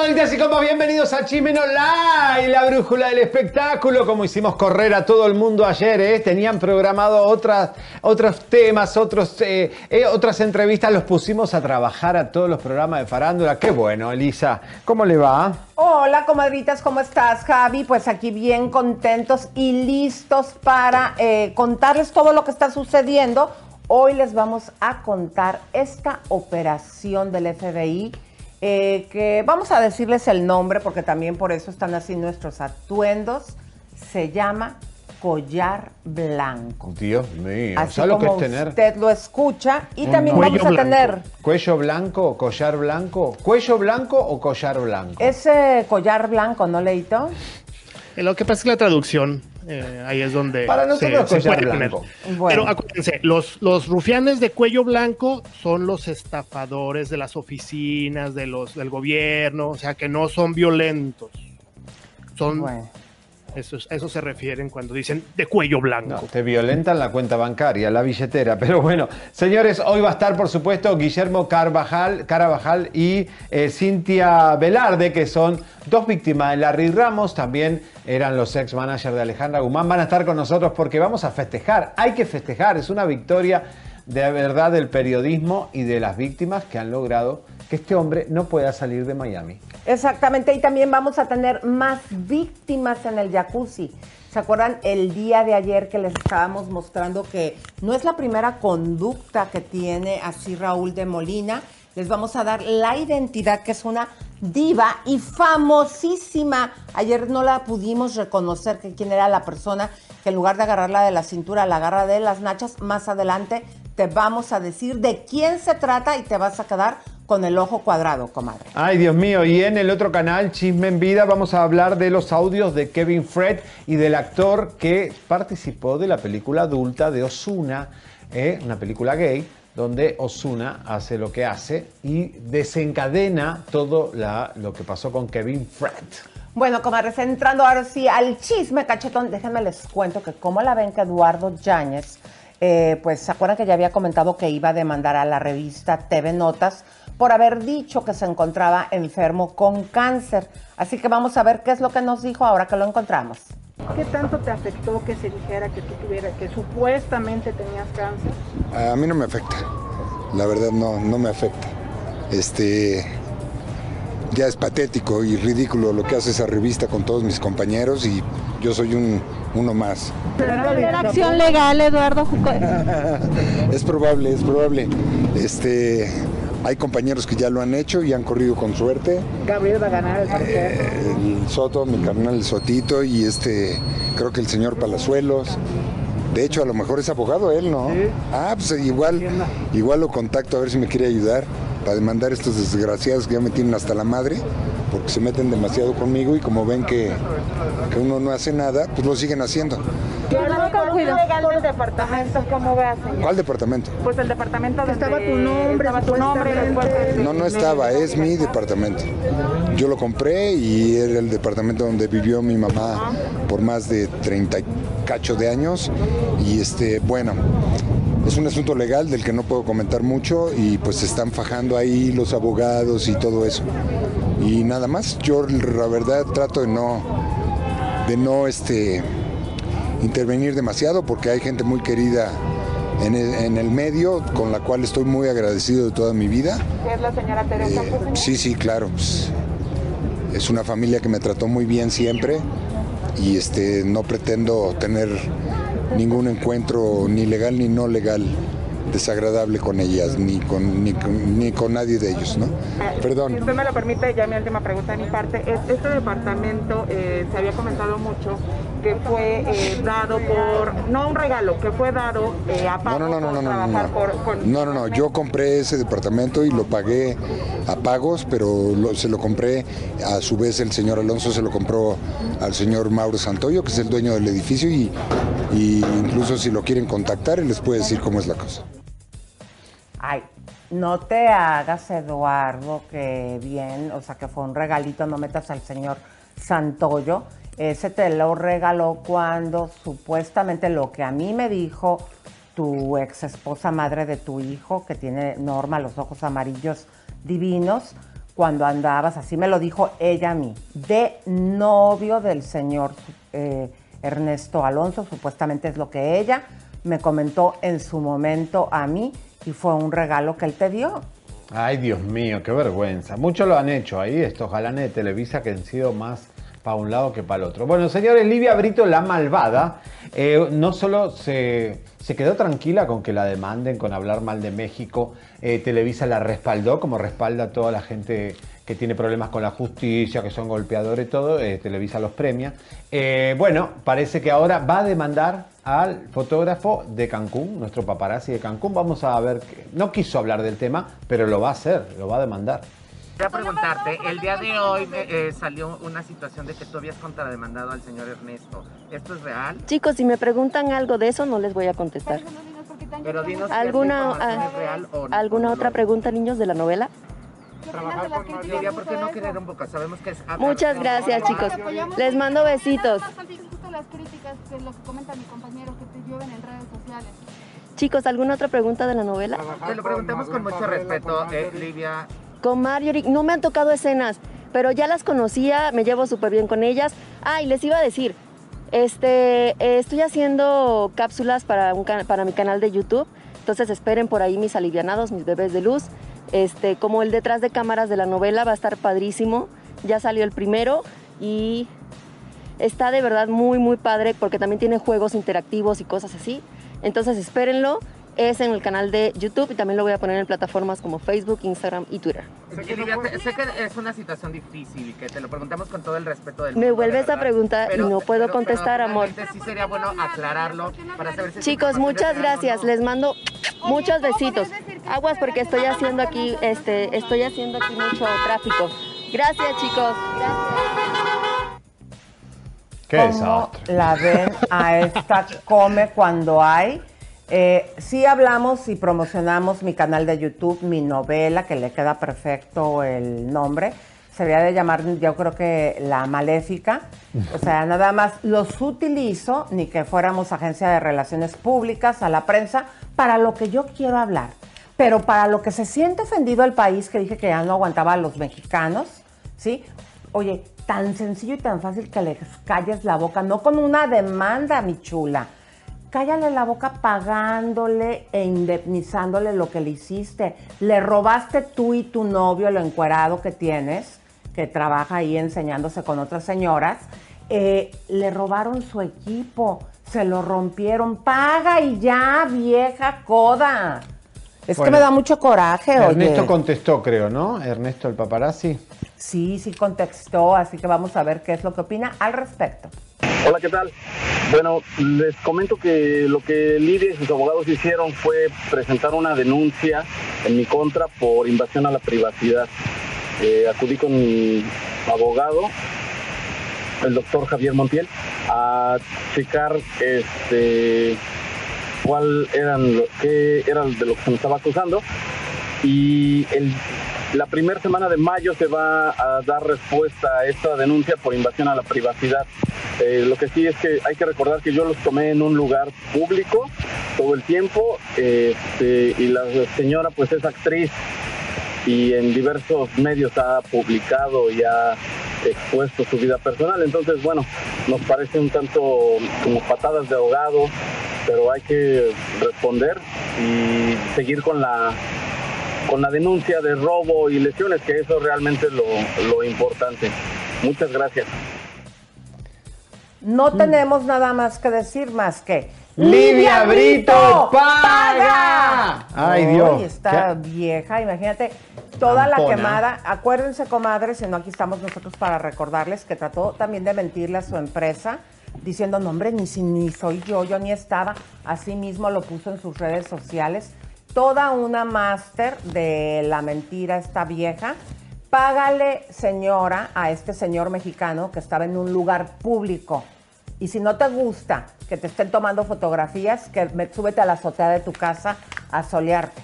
comadritas y compas, bienvenidos a Chimeno Live, la brújula del espectáculo. Como hicimos correr a todo el mundo ayer, ¿eh? tenían programado otros temas, otros, eh, eh, otras entrevistas, los pusimos a trabajar a todos los programas de farándula. Qué bueno, Elisa. ¿Cómo le va? Hola, comadritas, ¿cómo estás, Javi? Pues aquí bien contentos y listos para contarles todo lo que está sucediendo. Hoy les vamos a contar esta operación del FBI eh, que vamos a decirles el nombre porque también por eso están así nuestros atuendos. Se llama collar blanco. Dios mío, Así ¿sabes lo que es tener usted lo escucha y un también vamos a blanco? tener cuello blanco, collar blanco? ¿Cuello blanco o collar blanco? ese collar blanco, ¿no, Leito? Eh, Lo que pasa es que la traducción, eh, ahí es donde Para nosotros collar puede. Bueno. Pero acuérdense, los, los rufianes de cuello blanco son los estafadores de las oficinas, de los, del gobierno, o sea que no son violentos. Son, Bueno. Eso, es- eso se refieren cuando dicen de cuello blanco. No, te violentan la cuenta bancaria, la billetera. Pero bueno, señores, hoy va a estar, por supuesto, Guillermo Carvajal, Carvajal y eh, Cintia Velarde, que son dos víctimas de Larry Ramos. También eran los ex managers de Alejandra Guzmán. Van a estar con nosotros porque vamos a festejar. Hay que festejar. Es una victoria de verdad del periodismo y de las víctimas que han logrado que este hombre no pueda salir de Miami. Exactamente, y también vamos a tener más víctimas en el jacuzzi. ¿Se acuerdan el día de ayer que les estábamos mostrando que no es la primera conducta que tiene así Raúl de Molina? Les vamos a dar la identidad que es una diva y famosísima. Ayer no la pudimos reconocer que quién era la persona que en lugar de agarrarla de la cintura la agarra de las nachas. Más adelante te vamos a decir de quién se trata y te vas a quedar con el ojo cuadrado, comadre. Ay, Dios mío, y en el otro canal, Chisme en Vida, vamos a hablar de los audios de Kevin Fred y del actor que participó de la película adulta de Osuna, una película gay, donde Osuna hace lo que hace y desencadena todo la- lo que pasó con Kevin Fred. Bueno, comadres, entrando ahora sí al chisme cachetón, déjenme les cuento que como la ven que Eduardo Yáñez, eh, pues se acuerdan que ya había comentado que iba a demandar a la revista TV Notas por haber dicho que se encontraba enfermo con cáncer. Así que vamos a ver qué es lo que nos dijo ahora que lo encontramos. ¿Qué tanto te afectó que se dijera que tú tuvieras, que supuestamente tenías cáncer? A mí no me afecta. La verdad no, no me afecta. Este ya es patético y ridículo lo que hace esa revista con todos mis compañeros y yo soy un uno más. ¿Era acción legal, Eduardo Juco. Es probable, es probable. Este hay compañeros que ya lo han hecho y han corrido con suerte. Gabriel va a ganar el partido. El Soto, mi carnal el Sotito y este creo que el señor Palazuelos. De hecho, a lo mejor es abogado él, ¿no? Ah, pues igual, igual lo contacto a ver si me quiere ayudar para demandar a estos desgraciados que ya me tienen hasta la madre, porque se meten demasiado conmigo y como ven que, que uno no hace nada, pues lo siguen haciendo. ¿Cuál departamento? Pues el departamento donde Estaba tu nombre, estaba tu nombre después No, no estaba, es mi departamento. Yo lo compré y era el departamento donde vivió mi mamá por más de 30 y cacho de años. Y este, bueno, es un asunto legal del que no puedo comentar mucho y pues se están fajando ahí los abogados y todo eso. Y nada más, yo la verdad trato de no, de no este, intervenir demasiado porque hay gente muy querida en el, en el medio con la cual estoy muy agradecido de toda mi vida. es la señora Teresa Eh, sí, sí, claro. pues, es una familia que me trató muy bien siempre y este no pretendo tener ningún encuentro ni legal ni no legal desagradable con ellas ni con ni con, ni con nadie de ellos, ¿no? Si Perdón. usted me lo permite, ya mi última pregunta de mi parte. Es- Este departamento eh, se había comentado mucho que fue eh, dado por, no un regalo, que fue dado eh, a No, pago no, no, no, por no, no, trabajar no. por- con- No, no, no, yo compré ese departamento y lo pagué a pagos, pero lo- se lo compré, a su vez el señor Alonso se lo compró al señor Mauro Santoyo, que es el dueño del edificio, y, y incluso si lo quieren contactar, les puede decir cómo es la cosa. Ay, no te hagas, Eduardo, que bien, o sea, que fue un regalito, no metas al señor Santoyo. Ese te lo regaló cuando supuestamente lo que a mí me dijo tu ex esposa madre de tu hijo, que tiene Norma, los ojos amarillos divinos, cuando andabas, así me lo dijo ella a mí, de novio del señor eh, Ernesto Alonso, supuestamente es lo que ella me comentó en su momento a mí y fue un regalo que él te dio. Ay, Dios mío, qué vergüenza. Muchos lo han hecho ahí, estos galanes de Televisa que han sido más para un lado que para el otro. Bueno, señores, Livia Brito, la malvada, eh, no solo se, se, quedó tranquila con que la demanden, con hablar mal de México, eh, Televisa la respaldó, como respalda toda la gente que tiene problemas con la justicia, que son golpeadores y todo, eh, Televisa los premia. bueno, parece que ahora va a demandar al fotógrafo de Cancún, nuestro paparazzi de Cancún. Vamos a ver, que, no quiso hablar del tema, pero lo va a hacer, lo va a demandar. Quería preguntarte, el día de hoy eh, salió una situación de que tú habías contrademandado al señor Ernesto. ¿Esto es real? Chicos, si me preguntan algo de eso, no les voy a contestar. Pero dinos ¿Alguna, si es real o no. ¿Alguna otra pregunta, niños, de la novela? Trabajar con Lidia, ¿por qué no querer un poco? Sabemos que es... Muchas gracias, chicos. Les mando besitos. las críticas de lo que comenta mi compañero que te llueven en redes sociales. Chicos, ¿alguna otra pregunta de la novela? Te lo preguntamos con mucho respeto, eh, Livia. Con Marjorie, no me han tocado escenas, pero ya las conocía, me llevo súper bien con ellas. Ah, y les iba a decir, este, eh, estoy haciendo cápsulas para, un, para mi canal de YouTube, entonces esperen por ahí mis alivianados, mis bebés de luz. Este, como el detrás de cámaras de la novela va a estar padrísimo. Ya salió el primero y está de verdad muy, muy padre porque también tiene juegos interactivos y cosas así. Entonces espérenlo es en el canal de YouTube y también lo voy a poner en plataformas como Facebook, Instagram y Twitter. Sé que, sé que es una situación difícil y que te lo preguntamos con todo el respeto del Me mundo, vuelves de a preguntar y no puedo pero- contestar, pero amor. Sí sería bueno aclararlo para saber si Chicos, muchas gracias. no. Les mando muchos besitos. Aguas porque estoy haciendo aquí, este, estoy haciendo aquí mucho tráfico. Gracias, chicos. Qué ¿Cómo la ven a esta Come Cuando Hay? Eh, sí hablamos y promocionamos mi canal de YouTube, mi novela, que le queda perfecto el nombre. Se debería de llamar, yo creo que La Maléfica. O sea, nada más los utilizo, ni que fuéramos agencia de relaciones públicas, a la prensa, para lo que yo quiero hablar. Pero para lo que se siente ofendido el país, que dije que ya no aguantaba a los mexicanos, ¿sí? Oye, tan sencillo y tan fácil que les calles la boca, no con una demanda, mi chula. Cállale la boca pagándole e indemnizándole lo que le hiciste. Le robaste tú y tu novio, el encuerado que tienes, que trabaja ahí enseñándose con otras señoras. eh, le robaron su equipo, se lo rompieron. Paga y ya, vieja coda. Es que me da mucho coraje, Ernesto oye. contestó, creo, ¿no? Ernesto el paparazzi. Sí, sí contestó, así que vamos a ver qué es lo que opina al respecto. Hola, ¿qué tal? Bueno, les comento que lo que Lidia y sus abogados hicieron fue presentar una denuncia en mi contra por invasión a la privacidad. Eh, acudí con mi abogado, el doctor Javier Montiel, a checar este cuál eran lo, qué era de lo que se me estaba acusando y el, la primera semana de mayo se va a dar respuesta a esta denuncia por invasión a la privacidad. Eh, lo que sí es que hay que recordar que yo los tomé en un lugar público todo el tiempo este, y la señora pues es actriz y en diversos medios ha publicado y ha expuesto su vida personal. Entonces, bueno, nos parece un tanto como patadas de ahogado, pero hay que responder y seguir con la con la denuncia de robo y lesiones, que eso realmente es lo, lo importante. Muchas gracias. No tenemos nada más que decir más que ¡Lidia Brito paga! Ay, Dios. está ¿Qué? vieja, imagínate toda la quemada. Acuérdense, comadres, si no, aquí estamos nosotros para recordarles que trató también de mentirle a su empresa, diciendo, no, hombre, ni, si, ni soy yo, yo ni estaba. Así mismo lo puso en sus redes sociales. Toda una máster de la mentira esta vieja. Págale, señora, a este señor mexicano que estaba en un lugar público. Y si no te gusta que te estén tomando fotografías, que me, súbete a la azotea de tu casa a solearte.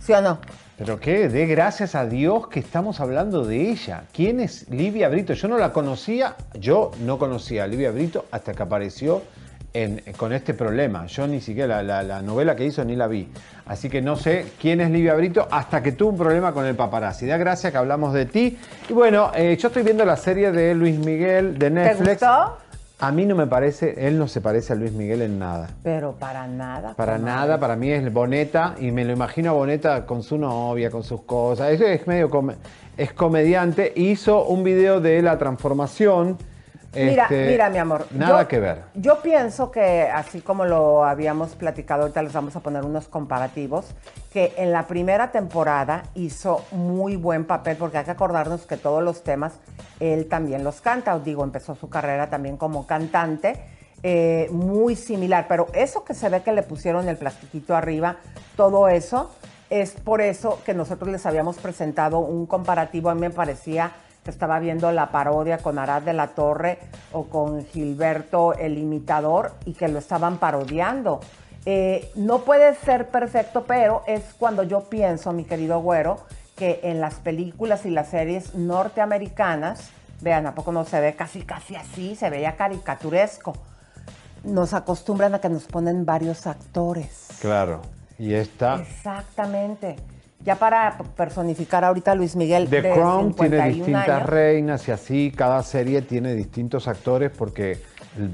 ¿Sí o no? Pero qué, de gracias a Dios que estamos hablando de ella. ¿Quién es Livia Brito? Yo no la conocía, yo no conocía a Livia Brito hasta que apareció en- con este problema. Yo ni siquiera la, la- la novela que hizo ni la vi. Así que no sé quién es Livia Brito hasta que tuvo un problema con el paparazzi. Da gracias que hablamos de ti. Y bueno, eh, yo estoy viendo la serie de Luis Miguel de ¿Te Netflix. gustó? A mí no me parece, él no se parece a Luis Miguel en nada. Pero para nada. Para nada, para mí es Boneta y me lo imagino a Boneta con su novia, con sus cosas. Eso es medio es comediante. Hizo un video de la transformación. Mira, este, mira, mi amor. Nada yo- que ver. Yo pienso que, así como lo habíamos platicado, ahorita les vamos a poner unos comparativos, que en la primera temporada hizo muy buen papel, porque hay que acordarnos que todos los temas él también los canta. Digo, empezó su carrera también como cantante, eh, muy similar. Pero eso que se ve que le pusieron el plastiquito arriba, todo eso, es por eso que nosotros les habíamos presentado un comparativo. A mí me parecía estaba viendo la parodia con Arad de la Torre o con Gilberto el imitador y que lo estaban parodiando. Eh, no puede ser perfecto, pero es cuando yo pienso, mi querido güero, que en las películas y las series norteamericanas, vean, ¿a poco no se ve casi, casi así? Se veía caricaturesco. Nos acostumbran a que nos ponen varios actores. Claro. Y esta. Exactamente. Ya para personificar ahorita a Luis Miguel The de Crown tiene 51 distintas años. reinas y así cada serie tiene distintos actores porque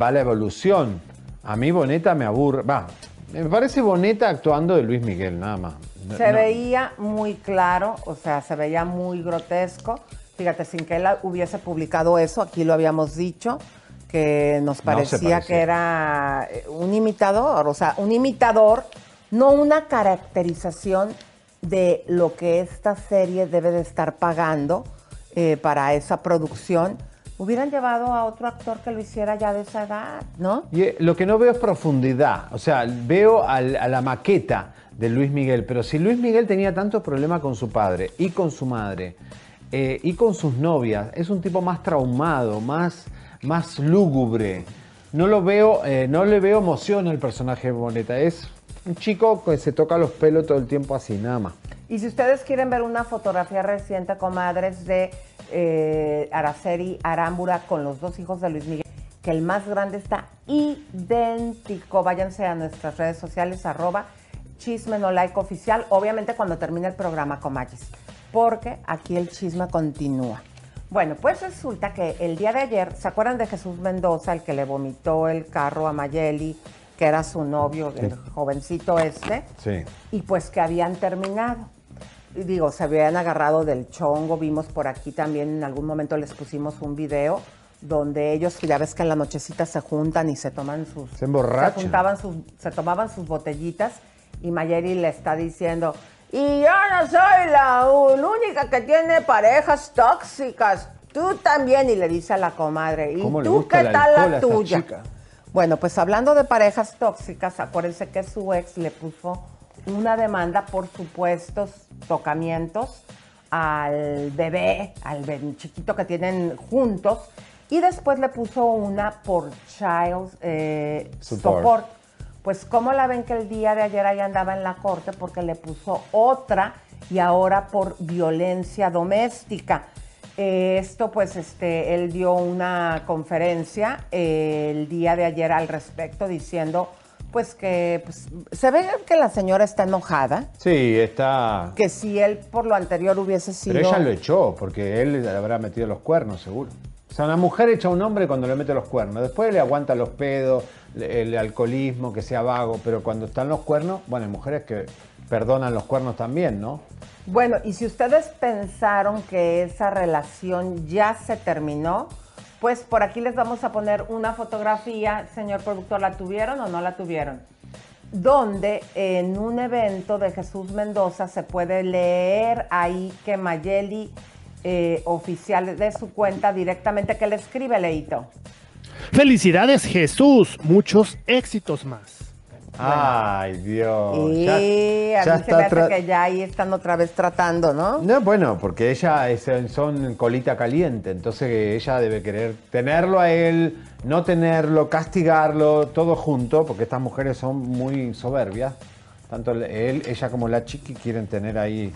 va la evolución. A mí Boneta me aburre. Va, me parece Boneta actuando de Luis Miguel, nada más. Se no. veía muy claro, o sea, se veía muy grotesco. Fíjate, sin que él hubiese publicado eso, aquí lo habíamos dicho, que nos parecía. que era eh, un imitador, o sea, un imitador, no una caracterización de lo que esta serie debe de estar pagando eh, para esa producción. Hubieran llevado a otro actor que lo hiciera ya de esa edad, ¿no? Y eh, lo que no veo es profundidad. O sea, veo a la maqueta de Luis Miguel, pero si Luis Miguel tenía tantos problemas con su padre y con su madre eh, y con sus novias, es un tipo más traumado, más, más lúgubre. No lo veo, no le veo emoción al personaje de Boneta. Es un chico que se toca los pelos todo el tiempo así, nada más. Y si ustedes quieren ver una fotografía reciente, comadres, de eh, Araceli Arámbura con los dos hijos de Luis Miguel, que el más grande está idéntico, váyanse a nuestras redes sociales, arroba chisme no like oficial, obviamente cuando termine el programa, comadres, porque aquí el chisme continúa. Bueno, pues resulta que el día de ayer, ¿se acuerdan de Jesús Mendoza, el que le vomitó el carro a Mayeli, que era su novio, el Sí. jovencito este? Sí. y pues que habían terminado. Y digo, se habían agarrado del chongo, vimos por aquí también, en algún momento les pusimos un video donde ellos, ya ves que en la nochecita se juntan y se toman sus... Se emborrachan. Se, juntaban sus, se tomaban sus botellitas y Mayeri le está diciendo, y yo no soy la única que tiene parejas tóxicas, tú también, y le dice a la comadre, ¿y ¿Cómo le tú qué tal la tuya? chica? Bueno, pues hablando de parejas tóxicas, acuérdense que su ex le puso una demanda por supuestos tocamientos al bebé, al bebé chiquito que tienen juntos, y después le puso una por child eh, Support. support. Pues cómo la ven que el día de ayer ahí andaba en la corte porque le puso otra y ahora por violencia doméstica. Eh, esto pues este, él dio una conferencia eh, el día de ayer al respecto diciendo pues que pues, se ve que la señora está enojada, Sí, está. que si él por lo anterior hubiese sido... Pero ella lo echó, porque él le habrá metido los cuernos, seguro. O sea, una mujer echa a un hombre cuando le mete los cuernos. Después le aguanta los pedos, el alcoholismo, que sea vago. Pero cuando están los cuernos, bueno, hay mujeres que perdonan los cuernos también, ¿no? Bueno, y si ustedes pensaron que esa relación ya se terminó, pues por aquí les vamos a poner una fotografía, señor productor, ¿la tuvieron o no la tuvieron? Donde en un evento de Jesús Mendoza se puede leer ahí que Mayeli, eh, oficial de su cuenta, directamente que le escribe Leito. Felicidades Jesús, muchos éxitos más. Ay, Dios. y Ya- a mí se me hace que ya ahí están otra vez tratando, ¿no? No, bueno, porque ella es- son colita caliente, entonces ella debe querer tenerlo a él, no tenerlo, castigarlo, todo junto, porque estas mujeres son muy soberbias. Tanto él, ella como la chiqui quieren tener ahí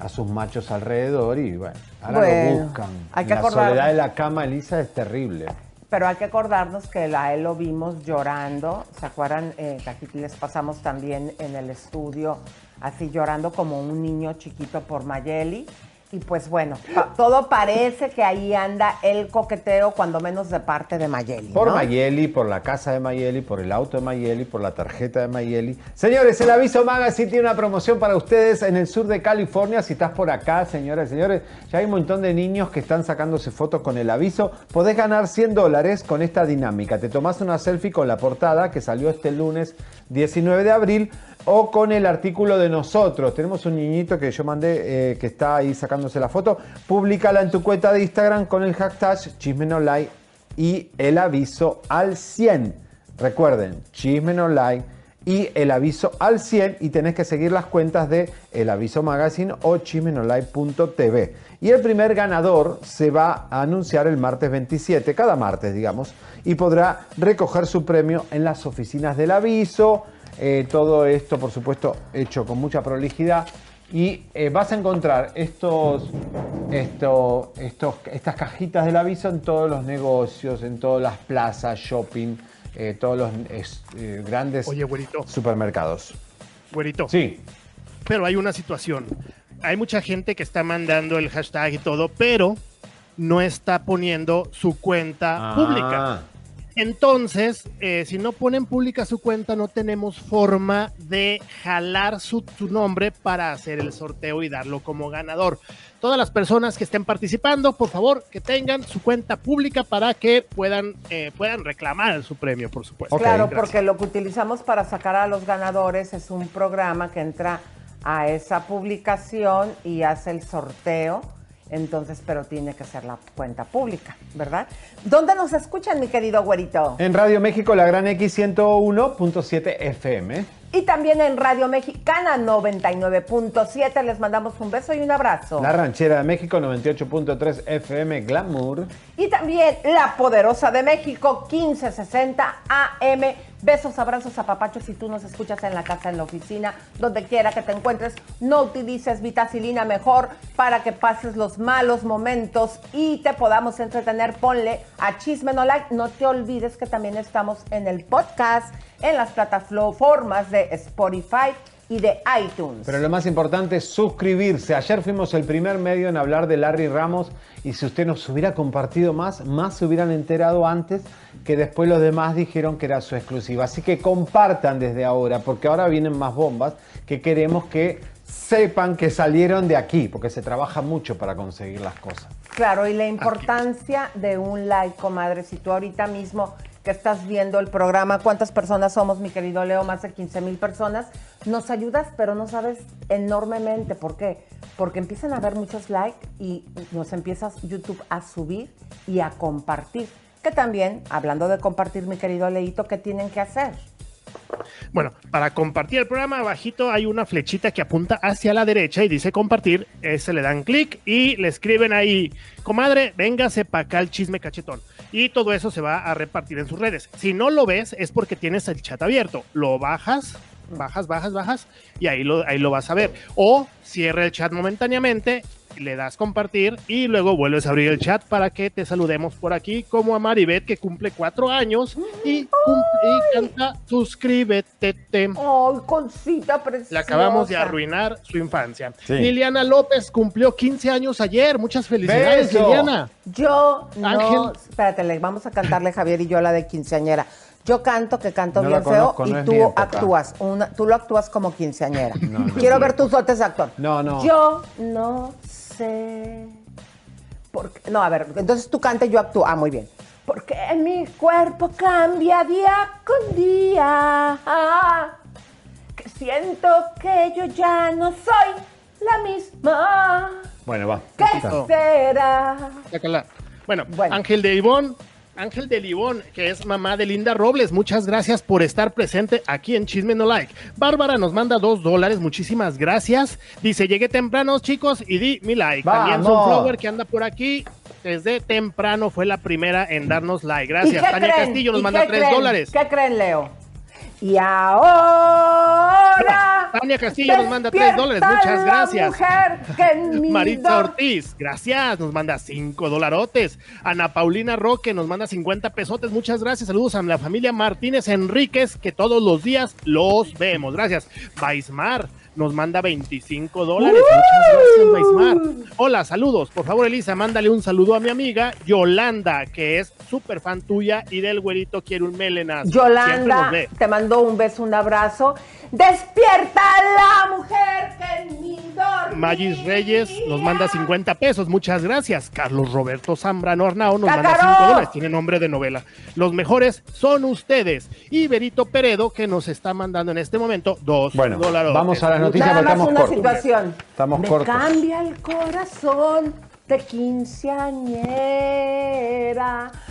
a sus machos alrededor y bueno, ahora Bueno, lo buscan. hay que la soledad de la cama, Elisa, es terrible. Pero hay que acordarnos que a él lo vimos llorando, ¿se acuerdan? Eh, que aquí les pasamos también en el estudio, así llorando como un niño chiquito por Mayeli. Y pues bueno, pa- todo parece que ahí anda el coqueteo, cuando menos de parte de Mayeli. Por ¿no? Mayeli, por la casa de Mayeli, por el auto de Mayeli, por la tarjeta de Mayeli. Señores, el Aviso Magazine tiene una promoción para ustedes en el sur de California. Si estás por acá, señoras y señores, ya hay un montón de niños que están sacándose fotos con el aviso. Podés ganar 100 dólares con esta dinámica. Te tomás una selfie con la portada que salió este lunes 19 de abril o con el artículo de nosotros. Tenemos un niñito que yo mandé eh, que está ahí sacándose la foto. Públicala en tu cuenta de Instagram con el hashtag chismenolai y el aviso al 100. Recuerden, chismenolai y el aviso al 100 y tenés que seguir las cuentas de El Aviso Magazine o chismenolai.tv. Y el primer ganador se va a anunciar el martes 27, cada martes digamos, y podrá recoger su premio en las oficinas del aviso. Eh, todo esto, por supuesto, hecho con mucha prolijidad. Y eh, vas a encontrar estos, esto, estos, estas cajitas del aviso en todos los negocios, en todas las plazas, shopping, eh, todos los es- eh, grandes Oye, güerito. supermercados. Güerito. Sí. Pero hay una situación. Hay mucha gente que está mandando el hashtag y todo, pero no está poniendo su cuenta Ah. pública. Entonces, eh, si no ponen pública su cuenta, no tenemos forma de jalar su, su nombre para hacer el sorteo y darlo como ganador. Todas las personas que estén participando, por favor, que tengan su cuenta pública para que puedan, eh, puedan reclamar su premio, por supuesto. Claro, Gracias. porque lo que utilizamos para sacar a los ganadores es un programa que entra a esa publicación y hace el sorteo. Entonces, pero tiene que ser la cuenta pública, ¿verdad? ¿Dónde nos escuchan, mi querido güerito? En Radio México, la Gran X 101.7 FM. Y también en Radio Mexicana 99.7. Les mandamos un beso y un abrazo. La Ranchera de México, 98.3 FM Glamour. Y también La Poderosa de México, 1560 AM. Besos, abrazos, apapachos. Si tú nos escuchas en la casa, en la oficina, donde quiera que te encuentres, no utilices vitacilina mejor para que pases los malos momentos y te podamos entretener. Ponle a Chisme No Like. No te olvides que también estamos en el podcast, en las plataformas de Spotify y de iTunes. Pero lo más importante es suscribirse. Ayer fuimos el primer medio en hablar de Larry Ramos y si usted nos hubiera compartido más, más se hubieran enterado antes que después los demás dijeron que era su exclusiva. Así que compartan desde ahora, porque ahora vienen más bombas que queremos que sepan que salieron de aquí, porque se trabaja mucho para conseguir las cosas. Claro, y la importancia de un like, comadre. Si tú ahorita mismo que estás viendo el programa, ¿cuántas personas somos, mi querido Leo? Más de 15 mil personas. Nos ayudas, pero no sabes enormemente. ¿Por qué? Porque empiezan a haber muchos likes y nos empiezas YouTube a subir y a compartir. Que también, hablando de compartir, mi querido Leito, ¿qué tienen que hacer? Bueno, para compartir el programa, abajito hay una flechita que apunta hacia la derecha y dice compartir. Ese le dan clic y le escriben ahí, comadre, véngase para acá el chisme cachetón. Y todo eso se va a repartir en sus redes. Si no lo ves, es porque tienes el chat abierto. Lo bajas, bajas, bajas, bajas y ahí lo, ahí lo vas a ver. O cierra el chat momentáneamente, le das compartir y luego vuelves a abrir el chat para que te saludemos por aquí, como a Maribet que cumple cuatro años y, canta Suscríbete. ¡Ay, concita preciosa! Le acabamos de arruinar su infancia. Sí. Liliana López cumplió 15 años ayer. Muchas felicidades, ¡Beso! Liliana. Yo no, Ángel. espérate, le vamos a cantarle Javier y yo la de quinceañera. Yo canto que canto No bien feo conozco, no y tú actúas, una, tú lo actúas como quinceañera. No, no. Quiero ver tus dotes de actor. No, no. Yo no sé. Por qué- No, a ver, entonces tú canta y yo actúo. Ah, muy bien. Porque mi cuerpo cambia día con día. Ah, que siento que yo ya no soy la misma. Bueno, va. ¿Qué será? Sácala. Bueno, Bueno. Ángel de Ivón. Ángel de Libón, que es mamá de Linda Robles, muchas gracias por estar presente aquí en Chisme No Like. Bárbara nos manda dos dólares, muchísimas gracias. Dice, llegué temprano, chicos, y di mi like. También ¡Vamos! Sunflower, que anda por aquí, desde temprano fue la primera en darnos like. ¿Y Gracias. Tania creen? Castillo nos ¿Y manda tres creen? dólares. ¿Qué creen, Leo? Y ahora. Tania Castillo nos manda 3 dólares, muchas gracias. Maritza Ortiz, gracias, nos manda 5 dolarotes. Ana Paulina Roque nos manda 50 pesotes, muchas gracias. Saludos a la familia Martínez Enríquez, que todos los días los vemos. Gracias. Baismar nos manda 25 dólares. Muchas gracias, Baismar. Hola, saludos. Por favor, Elisa, mándale un saludo a mi amiga Yolanda, que es súper fan tuya y del güerito quiere un melenas. Yolanda, te mando un beso, un abrazo. ¡Despierta la mujer que en mi dormir! Magis Reyes nos manda 50 pesos, muchas gracias. Carlos Roberto Zambrano Arnao nos manda ¡Cácaro! 5 dólares, tiene nombre de novela. Los mejores son ustedes. Y Berito Peredo, que nos está mandando en este momento 2 Bueno, dólares. vamos a las noticias Nada porque más estamos una cortos. situación. Estamos Me cortos. cambia el corazón de quinceañera.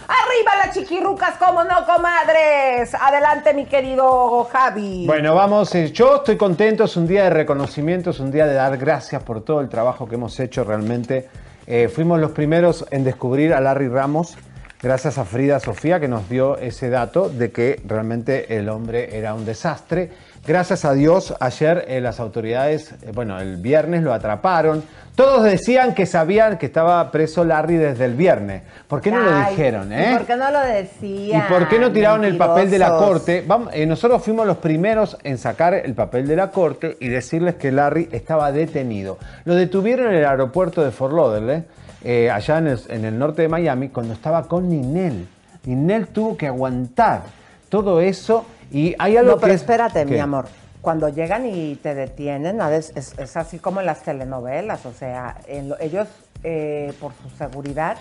Arriba las chiquirrucas, como no, comadres. Adelante, mi querido Javi. Bueno, vamos, eh, yo estoy contento, es un día de reconocimiento, es un día de dar gracias por todo el trabajo que hemos hecho realmente. Eh, fuimos los primeros en descubrir a Larry Ramos, gracias a Frida Sofía que nos dio ese dato de que realmente el hombre era un desastre. Gracias a Dios, ayer eh, las autoridades, eh, bueno, el viernes lo atraparon. Todos decían que sabían que estaba preso Larry desde el viernes. ¿Por qué no lo dijeron, ¿y eh? ¿Por qué no lo decían? ¿Y por qué no tiraron el papel de la corte? Vamos, eh, nosotros fuimos los primeros en sacar el papel de la corte y decirles que Larry estaba detenido. Lo detuvieron en el aeropuerto de Fort Lauderdale, eh, allá en el, en el norte de Miami, cuando estaba con Ninel. Ninel tuvo que aguantar todo eso y hay algo No, pero que... espérate, mi amor. Cuando llegan y te detienen, a veces es, es así como en las telenovelas, o sea, en lo- ellos eh, por su seguridad,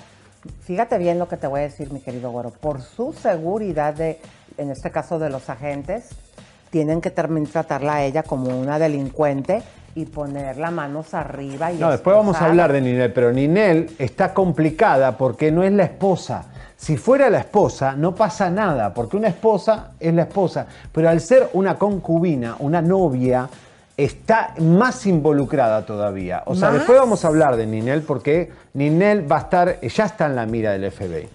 fíjate bien lo que te voy a decir, mi querido güero, por su seguridad de, en este caso de los agentes, tienen que también tratarla a ella como una delincuente y ponerla manos arriba y No, después vamos a hablar de Ninel, pero Ninel está complicada porque no es la esposa. Si fuera la esposa, no pasa nada, porque una esposa es la esposa, pero al ser una concubina, una novia, está más involucrada todavía. O sea, ¿Más? después vamos a hablar de Ninel porque Ninel va a estar, ya está en la mira del FBI.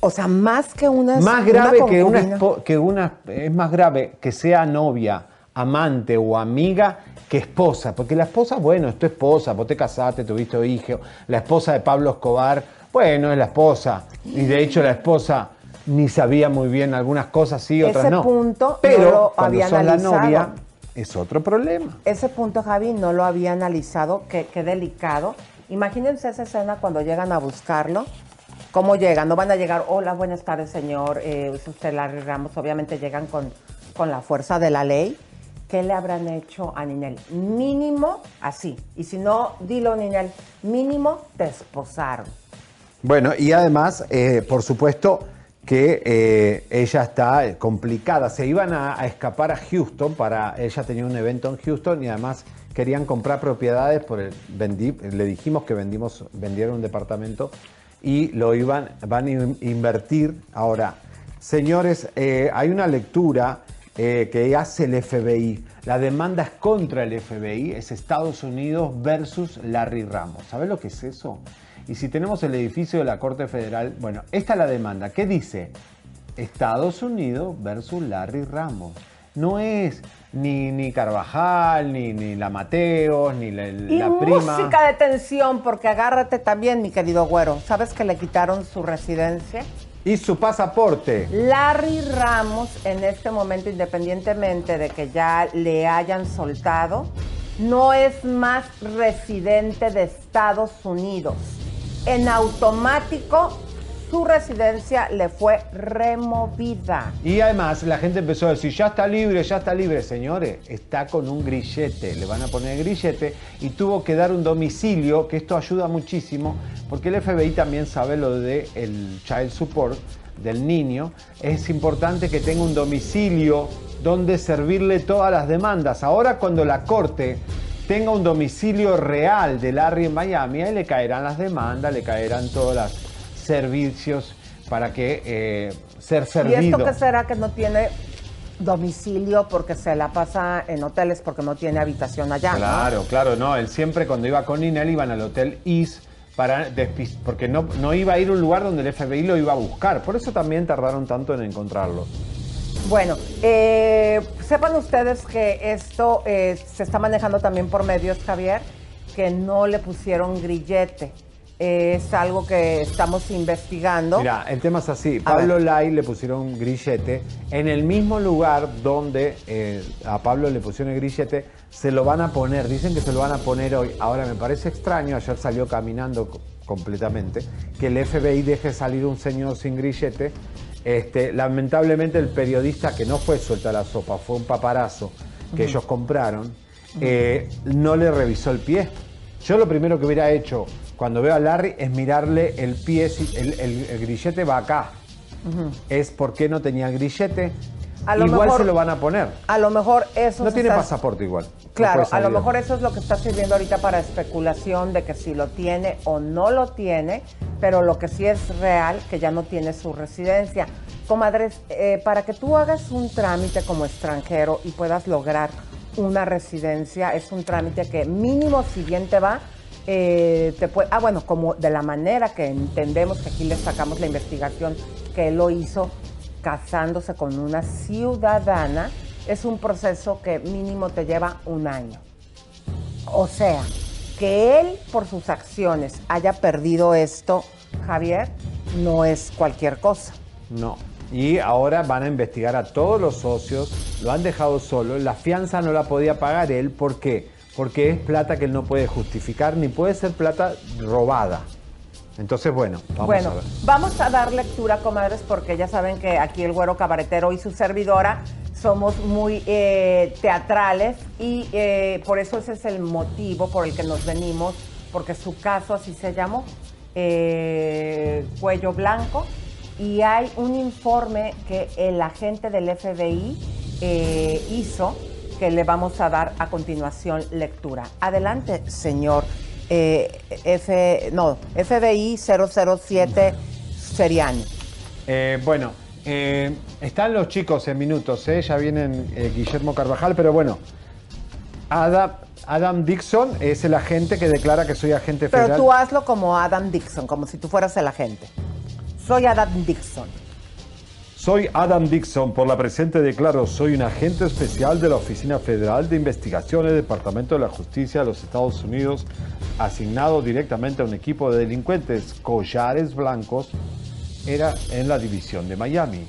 O sea, más que una Más una grave que una, que una, es más grave que sea novia, amante o amiga que esposa, porque la esposa, bueno, es tu esposa, vos te casaste, tuviste hijo, la esposa de Pablo Escobar, bueno, es la esposa, y de hecho la esposa ni sabía muy bien algunas cosas sí, otras Ese no. punto no Pero lo cuando había la analizado. novia es otro problema. Ese punto, Javi, no lo había analizado, qué, qué delicado. Imagínense esa escena cuando llegan a buscarlo. ¿Cómo llegan? No van a llegar, hola, buenas tardes, señor, eh, es usted Larry Ramos. Obviamente llegan con, con la fuerza de la ley. ¿Qué le habrán hecho a Ninel? Mínimo así. Y si no, dilo, Ninel, mínimo te esposaron. Bueno, y además, eh, por supuesto que eh, ella está complicada. Se iban a, escapar a Houston para. Ella tenía un evento en Houston y además querían comprar propiedades le dijimos que vendimos, vendieron un departamento y lo iban, van a in- invertir. Ahora, señores, eh, hay una lectura eh, que hace el FBI. La demanda es contra el FBI, es Estados Unidos versus Larry Ramos. ¿Sabes lo que es eso? Y si tenemos el edificio de la Corte Federal, bueno, esta es la demanda. ¿Qué dice? Estados Unidos versus Larry Ramos. No es ni, ni Carvajal, ni, ni la Mateos, ni la, Y la prima. música de tensión, porque agárrate también, mi querido güero. ¿Sabes que le quitaron su residencia? Y su pasaporte. Larry Ramos, en este momento, independientemente de que ya le hayan soltado, no es más residente de Estados Unidos. En automático, su residencia le fue removida. Y además la gente empezó a decir, ya está libre, ya está libre. Señores, está con un grillete, le van a poner grillete y tuvo que dar un domicilio, que esto ayuda muchísimo, porque el FBI también sabe lo del el child support del niño. Es importante que tenga un domicilio donde servirle todas las demandas. Ahora cuando la corte tenga un domicilio real de Larry en Miami, ahí le caerán las demandas, le caerán todos los servicios para que eh, ser ¿Y servido. esto qué será que no tiene domicilio porque se la pasa en hoteles porque no tiene habitación allá? ¿no? Claro, claro, no. Él siempre cuando iba con Ninel iban al hotel Is para porque no, no iba a ir a un lugar donde el FBI lo iba a buscar. Por eso también tardaron tanto en encontrarlo. Bueno, eh, sepan ustedes que esto eh, se está manejando también por medios, Javier, que no le pusieron grillete. Es algo que estamos investigando. Mira, el tema es así. Pablo Lai le pusieron grillete. En el mismo lugar donde eh, a Pablo le pusieron el grillete, se lo van a poner. Dicen que se lo van a poner hoy. Ahora, me parece extraño, ayer salió caminando co- completamente, que el FBI deje salir un señor sin grillete. Este, lamentablemente el periodista que no fue suelta la sopa, fue un paparazo que ellos compraron, eh, no le revisó el pie. Yo lo primero que hubiera hecho cuando veo a Larry es mirarle el pie, el, el- el grillete va acá. Es por qué no tenía grillete. A lo igual mejor- se lo van a poner. A lo mejor eso No tiene está- pasaporte igual. Claro, a lo mejor eso es lo que está sirviendo ahorita para especulación de que si lo tiene o no lo tiene, pero lo que sí es real, que ya no tiene su residencia. Comadres, eh, para que tú hagas un trámite como extranjero y puedas lograr una residencia, es un trámite que mínimo si bien te va, eh, ah bueno, como de la manera que entendemos que aquí le sacamos la investigación que él lo hizo casándose con una ciudadana, es un proceso que mínimo te lleva un año. O sea, que él por sus acciones haya perdido esto, Javier, no es cualquier cosa. No. Y ahora van a investigar a todos los socios, lo han dejado solo, la fianza no la podía pagar él, ¿por qué? Porque es plata que él no puede justificar, ni puede ser plata robada. Entonces, bueno, vamos bueno, a ver. vamos a dar lectura, comadres, porque ya saben que aquí el güero cabaretero y su servidora somos muy eh, teatrales y eh, por eso ese es el motivo por el que nos venimos, porque su caso así se llamó, eh, Cuello Blanco, y hay un informe que el agente del FBI eh, hizo que le vamos a dar a continuación lectura. Adelante, señor eh, F, no, FBI 007 Seriani. Eh, bueno, eh, están los chicos en minutos, ¿eh? ya vienen Guillermo Carvajal, pero bueno, Adam, Adam Dixon es el agente que declara que soy agente Pero federal. tú hazlo como Adam Dixon, como si tú fueras el agente. Soy Adam Dixon. Soy Adam Dixon, por la presente declaro, soy un agente especial de la Oficina Federal de Investigaciones, Departamento de la Justicia de los Estados Unidos, asignado directamente a un equipo de delincuentes collares blancos, era en la división de Miami.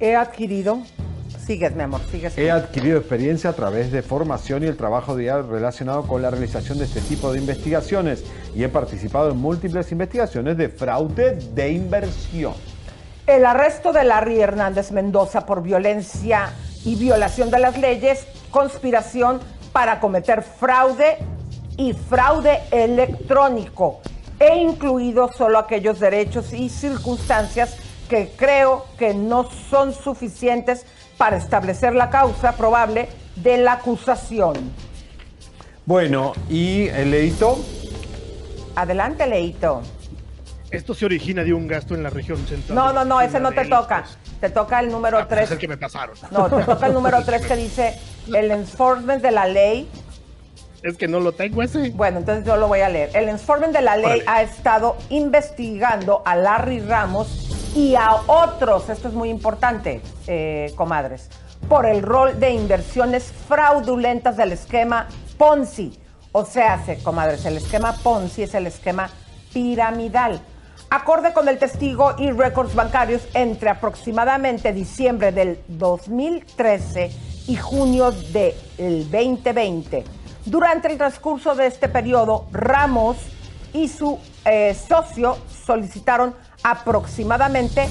He adquirido, sigues mi amor, sigues. He adquirido experiencia a través de formación y el trabajo diario relacionado con la realización de este tipo de investigaciones y he participado en múltiples investigaciones de fraude de inversión. El arresto de Larry Hernández Mendoza por violencia y violación de las leyes, conspiración para cometer fraude y fraude electrónico. He incluido solo aquellos derechos y circunstancias que creo que no son suficientes para establecer la causa probable de la acusación. Bueno, ¿y el Leito? Adelante, Leito. Esto se origina de un gasto en la región central. No, no, no, ese no te toca. Te toca el número Ah, pues 3. es el que me pasaron. No, te toca el número 3 que dice el enforcement de la ley. Es que no lo tengo ese. Bueno, entonces yo lo voy a leer. El enforcement de la ley Órale. ha estado investigando a Larry Ramos y a otros, esto es muy importante, eh, comadres, por el rol de inversiones fraudulentas del esquema Ponzi. O sea, se- comadres, el esquema Ponzi es el esquema piramidal. Acorde con el testigo y récords bancarios entre aproximadamente diciembre del 2013 y junio del 2020. Durante el transcurso de este periodo, Ramos y su eh, socio solicitaron aproximadamente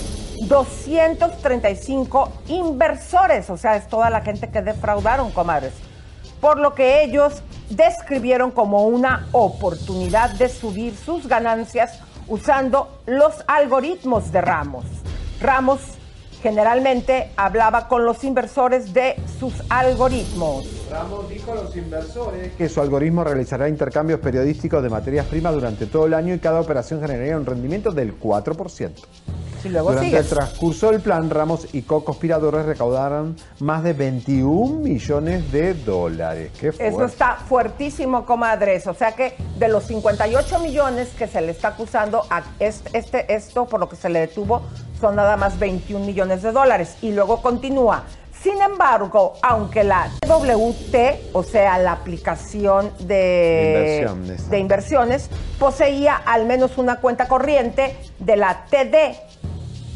235 inversores, o sea, es toda la gente que defraudaron, comadres, por lo que ellos describieron como una oportunidad de subir sus ganancias usando los algoritmos de Ramos. Ramos generalmente hablaba con los inversores de sus algoritmos. Ramos dijo a los inversores que su algoritmo realizará intercambios periodísticos de materias primas durante todo el año y cada operación generaría un rendimiento del 4%. Sí, luego Durante sigues. el transcurso del plan, Ramos y co-conspiradores recaudaron más de 21 millones de dólares. Qué fuerte. Eso está fuertísimo, comadres. O sea que de los 58 millones que se le está acusando a este, este- esto por lo que se le detuvo son nada más 21 millones de dólares. Y luego continúa. Sin embargo, aunque la WT, o sea, la aplicación de, Inversiones. de inversiones, poseía al menos una cuenta corriente de la TD,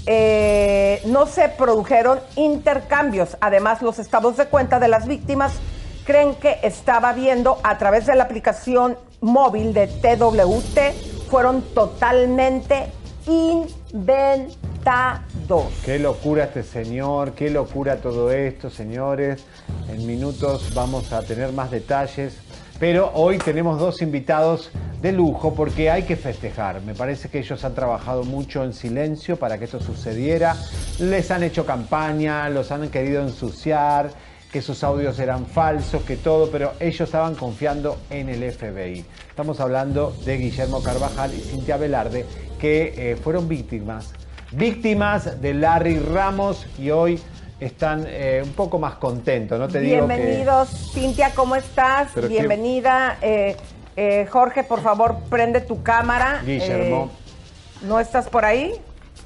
eh, no se produjeron intercambios. Además, los estados de cuenta de las víctimas creen que estaba viendo a través de la aplicación móvil de TWT fueron totalmente inventados. Qué locura este señor, qué locura todo esto, señores. En minutos vamos a tener más detalles. Pero hoy tenemos dos invitados de lujo porque hay que festejar. Me parece que ellos han trabajado mucho en silencio para que esto sucediera. Les han hecho campaña, los han querido ensuciar, que sus audios eran falsos, que todo, pero ellos estaban confiando en el FBI. Estamos hablando de Guillermo Carvajal y Cintia Velarde, que eh, fueron víctimas víctimas de Larry Ramos y hoy están eh, un poco más contentos, ¿no? Te digo que- Bienvenidos, Cintia, ¿cómo estás? Pero Bienvenida. Eh, eh, Jorge, por favor, prende tu cámara. Guillermo. ¿No estás por ahí?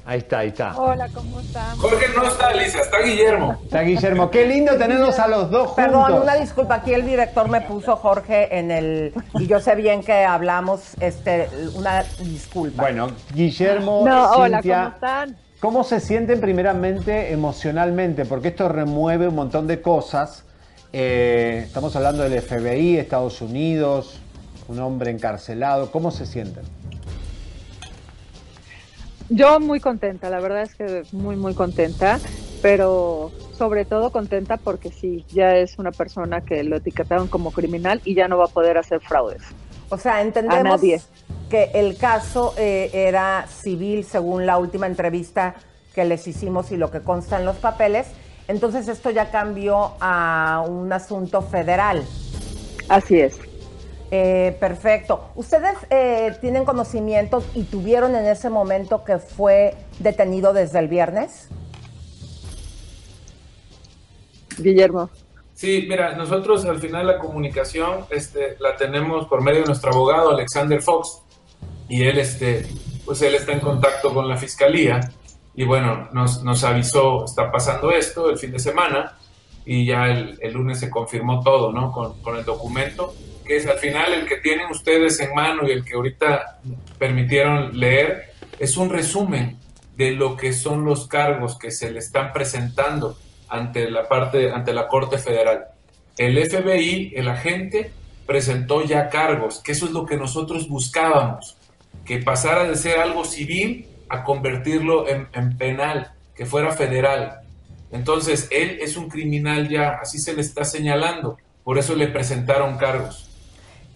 Ahí está, ahí está. Hola, ¿cómo están? Jorge no está, Alicia, está Guillermo. Está Guillermo. Qué lindo tenerlos a los dos juntos. Perdón, una disculpa. Aquí el director me puso Jorge en el. Y yo sé bien que hablamos. Este, una disculpa. Bueno, Guillermo, No, hola, Cintia, ¿cómo están? ¿cómo se sienten primeramente emocionalmente? Porque esto remueve un montón de cosas. Eh, estamos hablando del FBI, Estados Unidos, un hombre encarcelado. ¿Cómo se sienten? Yo muy contenta, la verdad es que muy, muy contenta, pero sobre todo contenta porque sí, ya es una persona que lo etiquetaron como criminal y ya no va a poder hacer fraudes. O sea, A entendemos nadie. que el caso eh, era civil según la última entrevista que les hicimos y lo que consta en los papeles. Entonces esto ya cambió a un asunto federal. Así es. Eh, perfecto. ¿Ustedes eh, tienen conocimiento y tuvieron en ese momento que fue detenido desde el viernes? Guillermo. Sí, mira, nosotros al final la comunicación este, la tenemos por medio de nuestro abogado Alexander Fox y él, este, pues él está en contacto con la fiscalía y bueno, nos, nos avisó, está pasando esto el fin de semana y ya el, el lunes se confirmó todo, ¿no? Con, con el documento, que es al final el que tienen ustedes en mano y el que ahorita permitieron leer, es un resumen de lo que son los cargos que se le están presentando ante la parte, ante la Corte Federal. El FBI, el agente, presentó ya cargos, que eso es lo que nosotros buscábamos, que pasara de ser algo civil a convertirlo en, en penal, que fuera federal. Entonces, él es un criminal ya, así se le está señalando, por eso le presentaron cargos.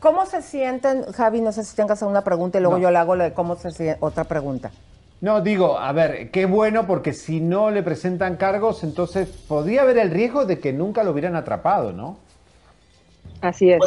¿Cómo se sienten, Javi? No sé si tengas alguna pregunta y luego No. yo le hago la de cómo se sienten, otra pregunta. No, digo, a ver, qué bueno porque si no le presentan cargos, entonces podría haber el riesgo de que nunca lo hubieran atrapado, ¿no? Así es.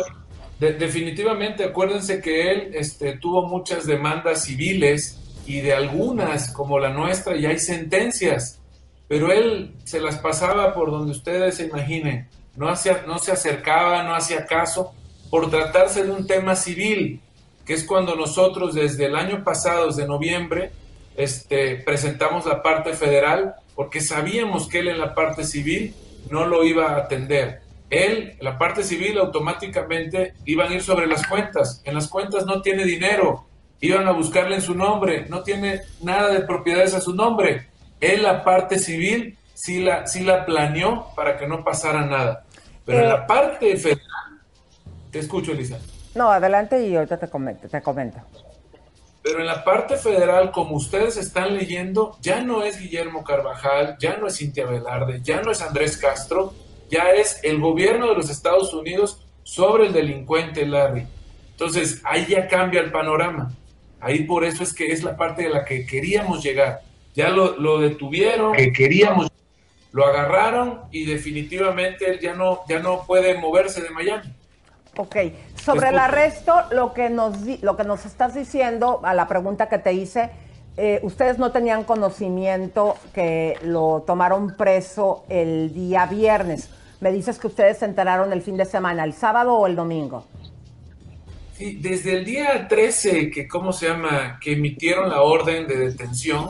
De- definitivamente, acuérdense que él este, tuvo muchas demandas civiles y de algunas, como la nuestra, ya hay sentencias, pero él se las pasaba por donde ustedes se imaginen, no, hacía, no se acercaba, no hacía caso, por tratarse de un tema civil, que es cuando nosotros desde el año pasado, desde noviembre, este, presentamos la parte federal, porque sabíamos que él en la parte civil no lo iba a atender. Él, la parte civil, automáticamente iban a ir sobre las cuentas. En las cuentas no tiene dinero. Iban a buscarle en su nombre. No tiene nada de propiedades a su nombre. Él, la parte civil, sí la, sí la planeó para que no pasara nada. Pero en Eh. la parte federal, te escucho, Elisa. No, adelante y ahorita te comento. Te comento. Pero en la parte federal, como ustedes están leyendo, ya no es Guillermo Carvajal, ya no es Cintia Velarde, ya no es Andrés Castro, ya es el gobierno de los Estados Unidos sobre el delincuente Larry. Entonces, ahí ya cambia el panorama. Ahí por eso es que es la parte de la que queríamos llegar. Ya lo, lo detuvieron, que queríamos, lo agarraron y definitivamente él ya no, ya no puede moverse de Miami. Ok, sobre el arresto, lo que nos lo que nos estás diciendo a la pregunta que te hice, eh, ustedes no tenían conocimiento que lo tomaron preso el día viernes. Me dices que ustedes se enteraron el fin de semana, el sábado o el domingo. Sí, desde el día 13, que cómo se llama, que emitieron la orden de detención,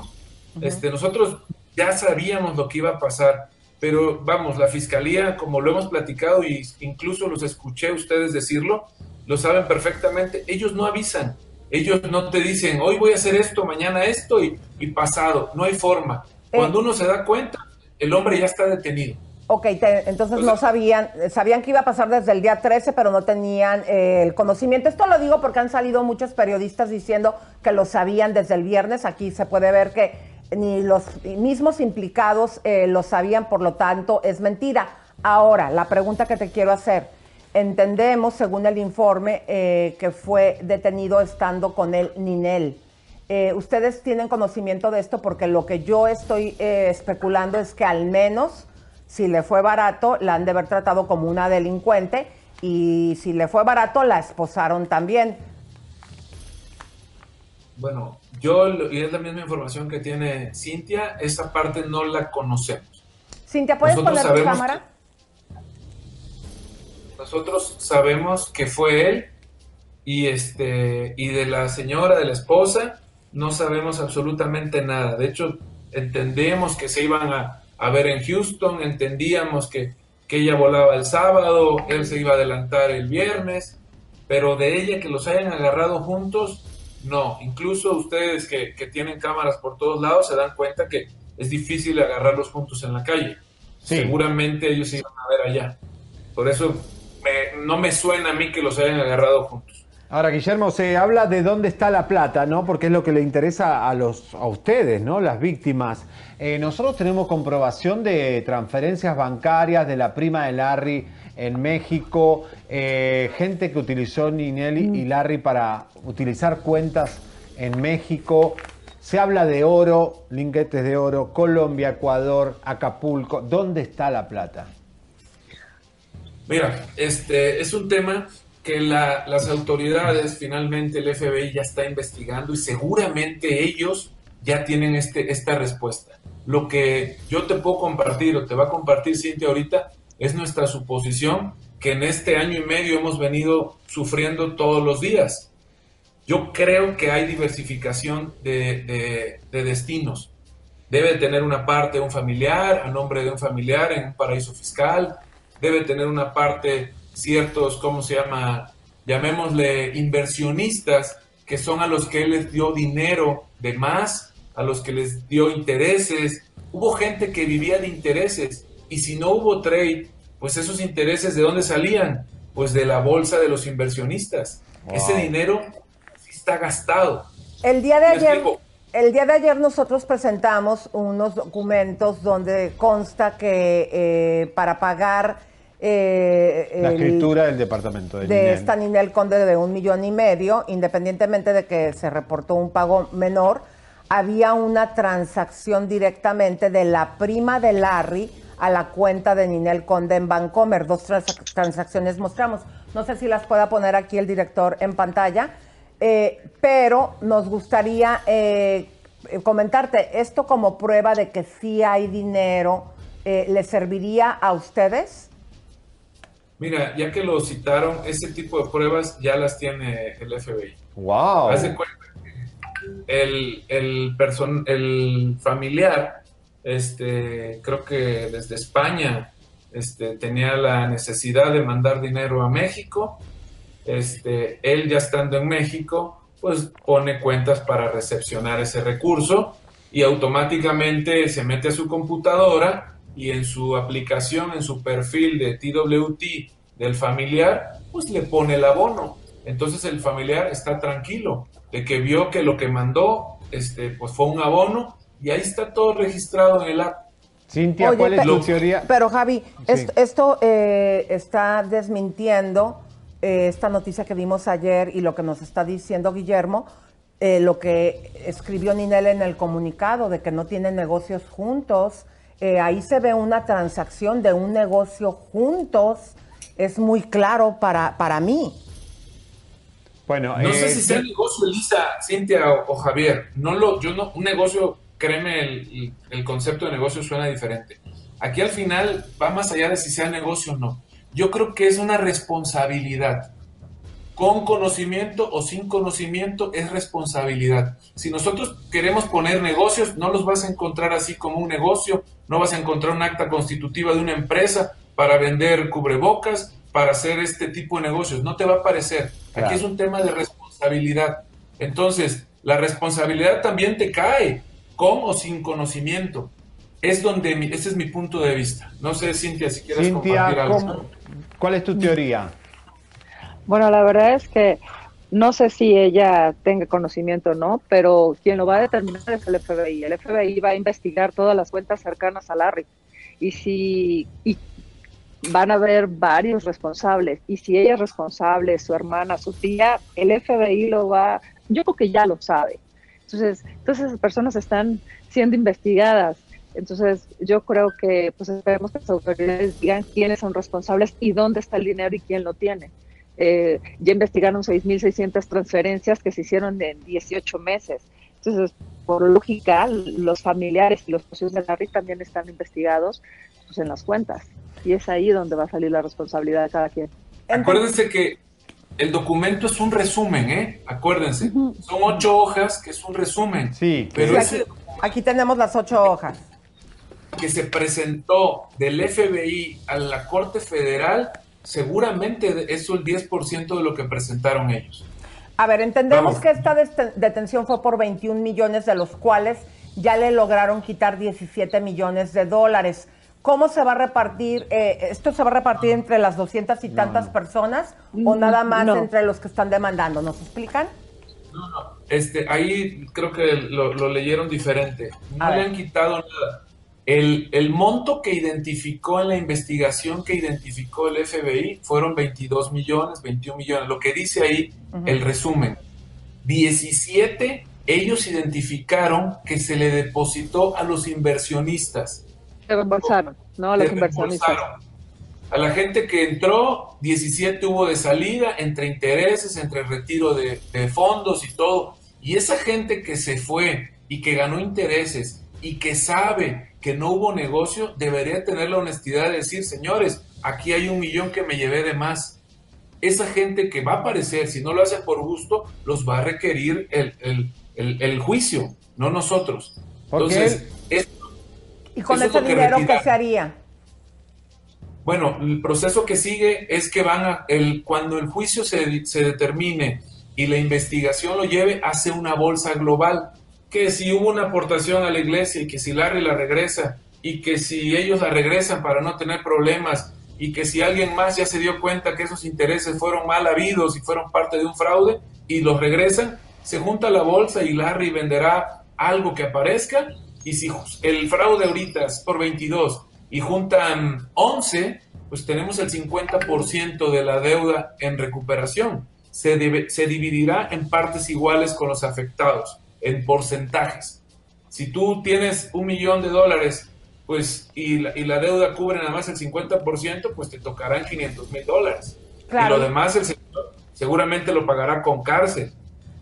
este, nosotros ya sabíamos lo que iba a pasar, pero vamos, la fiscalía, como lo hemos platicado y incluso los escuché ustedes decirlo, lo saben perfectamente, ellos no avisan, ellos no te dicen, hoy voy a hacer esto, mañana esto y, y pasado, no hay forma. Cuando uno se da cuenta, el hombre ya está detenido. Ok, te- entonces no sabían, sabían que iba a pasar desde el día 13, pero no tenían eh, el conocimiento. Esto lo digo porque han salido muchos periodistas diciendo que lo sabían desde el viernes. Aquí se puede ver que ni los mismos implicados eh, lo sabían, por lo tanto es mentira. Ahora, la pregunta que te quiero hacer. Entendemos, según el informe, eh, que fue detenido estando con el Ninel. Eh, ¿Ustedes tienen conocimiento de esto? Porque lo que yo estoy especulando es que al menos si le fue barato, la han de haber tratado como una delincuente y si le fue barato, la esposaron también. Bueno, yo, y es la misma información que tiene Cintia, esa parte no la conocemos. Cintia, ¿puedes Nosotros poner tu cámara? Nosotros sabemos que fue él y este y de la señora, de la esposa, no sabemos absolutamente nada. De hecho, entendemos que se iban a, a ver en Houston, entendíamos que, que ella volaba el sábado, él se iba a adelantar el viernes, pero de ella que los hayan agarrado juntos, no. Incluso ustedes que, que tienen cámaras por todos lados se dan cuenta que es difícil agarrarlos juntos en la calle. Seguramente ellos se iban a ver allá. Por eso me- no me suena a mí que los hayan agarrado juntos. Ahora, Guillermo, se habla de dónde está la plata, ¿no? Porque es lo que le interesa a los a ustedes, ¿no? Las víctimas. Eh, nosotros tenemos comprobación de transferencias bancarias de la prima de Larry en México, eh, gente que utilizó Ninelli y Larry para utilizar cuentas en México. Se habla de oro, lingotes de oro, Colombia, Ecuador, Acapulco. ¿Dónde está la plata? Mira, este es un tema que la- las autoridades, finalmente el FBI ya está investigando y seguramente ellos ya tienen este, esta respuesta. Lo que yo te puedo compartir o te va a compartir Cintia ahorita es nuestra suposición que en este año y medio hemos venido sufriendo todos los días. Yo creo que hay diversificación de, de- de destinos. Debe tener una parte un familiar, a nombre de un familiar en un paraíso fiscal. Debe tener una parte ciertos, ¿cómo se llama? Llamémosle inversionistas, que son a los que él les dio dinero de más, a los que les dio intereses. Hubo gente que vivía de intereses y si no hubo trade, pues esos intereses de dónde salían? Pues de la bolsa de los inversionistas. Wow. Ese dinero está gastado. El día de ¿Me ayer, explico? el día de ayer nosotros presentamos unos documentos donde consta que eh, para pagar eh, La el- escritura del departamento de, de Ninel. esta Ninel Conde de un millón y medio, independientemente de que se reportó un pago menor, había una transacción directamente de la prima de Larry a la cuenta de Ninel Conde en Bancomer. Dos transac- transacciones mostramos. No sé si las pueda poner aquí el director en pantalla, eh, pero nos gustaría eh, comentarte esto como prueba de que sí hay dinero. eh, ¿Les serviría a ustedes? Mira, ya que lo citaron, ese tipo de pruebas ya las tiene el FBI. ¡Wow! Haz de cuenta que el, el, person- el familiar, este, creo que desde España, este, tenía la necesidad de mandar dinero a México. Este, él ya estando en México, pues pone cuentas para recepcionar ese recurso y automáticamente se mete a su computadora y en su aplicación, en su perfil de TWT del familiar, pues le pone el abono. Entonces el familiar está tranquilo de que vio que lo que mandó este, pues fue un abono y ahí está todo registrado en el app. Cintia, Oye, ¿cuál es tu teoría? Pero Javi, Sí. est- esto eh, está desmintiendo eh, esta noticia que vimos ayer y lo que nos está diciendo Guillermo, eh, lo que escribió Ninel en el comunicado de que no tienen negocios juntos. Eh, ahí se ve una transacción de un negocio juntos. Es muy claro para, para mí. Bueno, No eh, sé si sea negocio, Elisa, Cintia o, o Javier. No lo, yo no, un negocio, créeme, el, el concepto de negocio suena diferente. Aquí al final va más allá de si sea negocio o no. Yo creo que es una responsabilidad. Con conocimiento o sin conocimiento es responsabilidad. Si nosotros queremos poner negocios, no los vas a encontrar así como un negocio, no vas a encontrar un acta constitutiva de una empresa para vender cubrebocas, para hacer este tipo de negocios. No te va a parecer. Claro. Aquí es un tema de responsabilidad. Entonces, la responsabilidad también te cae, con o sin conocimiento. Es donde, mi- ese es mi punto de vista. No sé, Cintia, si quieres compartir algo. ¿cómo- ¿cuál es tu teoría? Bueno, la verdad es que no sé si ella tenga conocimiento o no, pero quien lo va a determinar es el FBI. El FBI va a investigar todas las cuentas cercanas a Larry. Y si y van a haber varios responsables. Y si ella es responsable, su hermana, su tía, el FBI lo va, yo creo que ya lo sabe. Entonces, entonces esas personas están siendo investigadas. Entonces, yo creo que pues esperemos que las autoridades digan quiénes son responsables y dónde está el dinero y quién lo tiene. Eh, ya investigaron 6.600 transferencias que se hicieron en 18 meses. Entonces, por lógica, los familiares y los socios de Larry también están investigados pues, en las cuentas. Y es ahí donde va a salir la responsabilidad de cada quien. Acuérdense que el documento es un resumen, ¿eh? Acuérdense. Son ocho hojas que es un resumen. Sí, Pero Sí, ese aquí, aquí tenemos las ocho hojas. que se presentó del FBI a la Corte Federal, seguramente eso el 10% de lo que presentaron ellos. A ver, entendemos Vamos. que esta detención fue por 21 millones, de los cuales ya le lograron quitar 17 millones de dólares. ¿Cómo se va a repartir? eh, ¿Esto se va a repartir entre las 200 y tantas personas o Mm, nada más no. entre los que están demandando? ¿Nos explican? Este, ahí creo que lo, lo leyeron diferente. No A le ver. han quitado nada. El, el monto que identificó en la investigación que identificó el FBI fueron 22 millones, 21 millones. Lo que dice ahí el resumen. 17 ellos identificaron que se le depositó a los inversionistas. Reembolsaron, ¿no? A los inversionistas. reembolsaron. A la gente que entró, 17 hubo de salida, entre intereses, entre retiro de, de fondos y todo. Y esa gente que se fue y que ganó intereses y que sabe que no hubo negocio, debería tener la honestidad de decir, señores, aquí hay un millón que me llevé de más. Esa gente que va a aparecer, si no lo hace por gusto, los va a requerir el, el- el- el juicio, no nosotros. Entonces, es- ¿Y con Eso es ese que dinero qué se haría? Bueno, el proceso que sigue es que van a, el, cuando el juicio se, se determine y la investigación lo lleve, hace una bolsa global. Que si hubo una aportación a la iglesia y que si Larry la regresa y que si ellos la regresan para no tener problemas y que si alguien más ya se dio cuenta que esos intereses fueron mal habidos y fueron parte de un fraude y los regresan, se junta la bolsa y Larry venderá algo que aparezca y si el fraude ahorita es por 22 y juntan 11, pues tenemos el 50% de la deuda en recuperación. Se, debe- se dividirá en partes iguales con los afectados, en porcentajes. Si tú tienes un millón de dólares pues y la, y la deuda cubre nada más el 50%, pues te tocarán 500 mil dólares. Claro. Y lo demás el señor seguramente lo pagará con cárcel.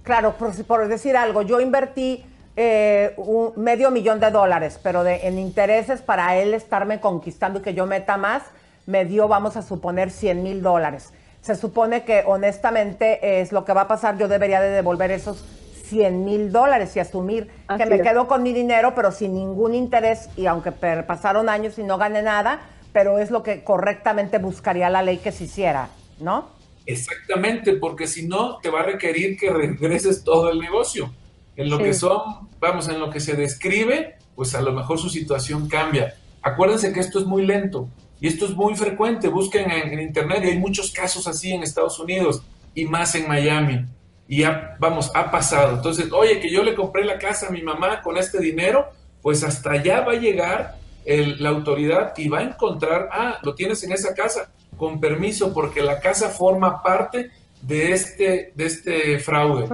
Claro, por, si- por decir algo, yo invertí eh, un medio millón de dólares, pero de, en intereses para él estarme conquistando y que yo meta más, me dio, vamos a suponer, 100 mil dólares. Se supone que honestamente es lo que va a pasar, yo debería de devolver esos 100 mil dólares y asumir que me es. quedo con mi dinero, pero sin ningún interés y aunque per- pasaron años y no gané nada, pero es lo que correctamente buscaría la ley que se hiciera, ¿no? Exactamente, porque si no, te va a requerir que regreses todo el negocio. En lo Sí. que son, vamos, en lo que se describe, pues a lo mejor su situación cambia. Acuérdense que esto es muy lento y esto es muy frecuente. Busquen en, en internet y hay muchos casos así en Estados Unidos y más en Miami. Y ya, vamos, ha pasado. Entonces, oye, que yo le compré la casa a mi mamá con este dinero, pues hasta allá va a llegar el- la autoridad y va a encontrar, ah, lo tienes en esa casa, con permiso, porque la casa forma parte de este, de este fraude.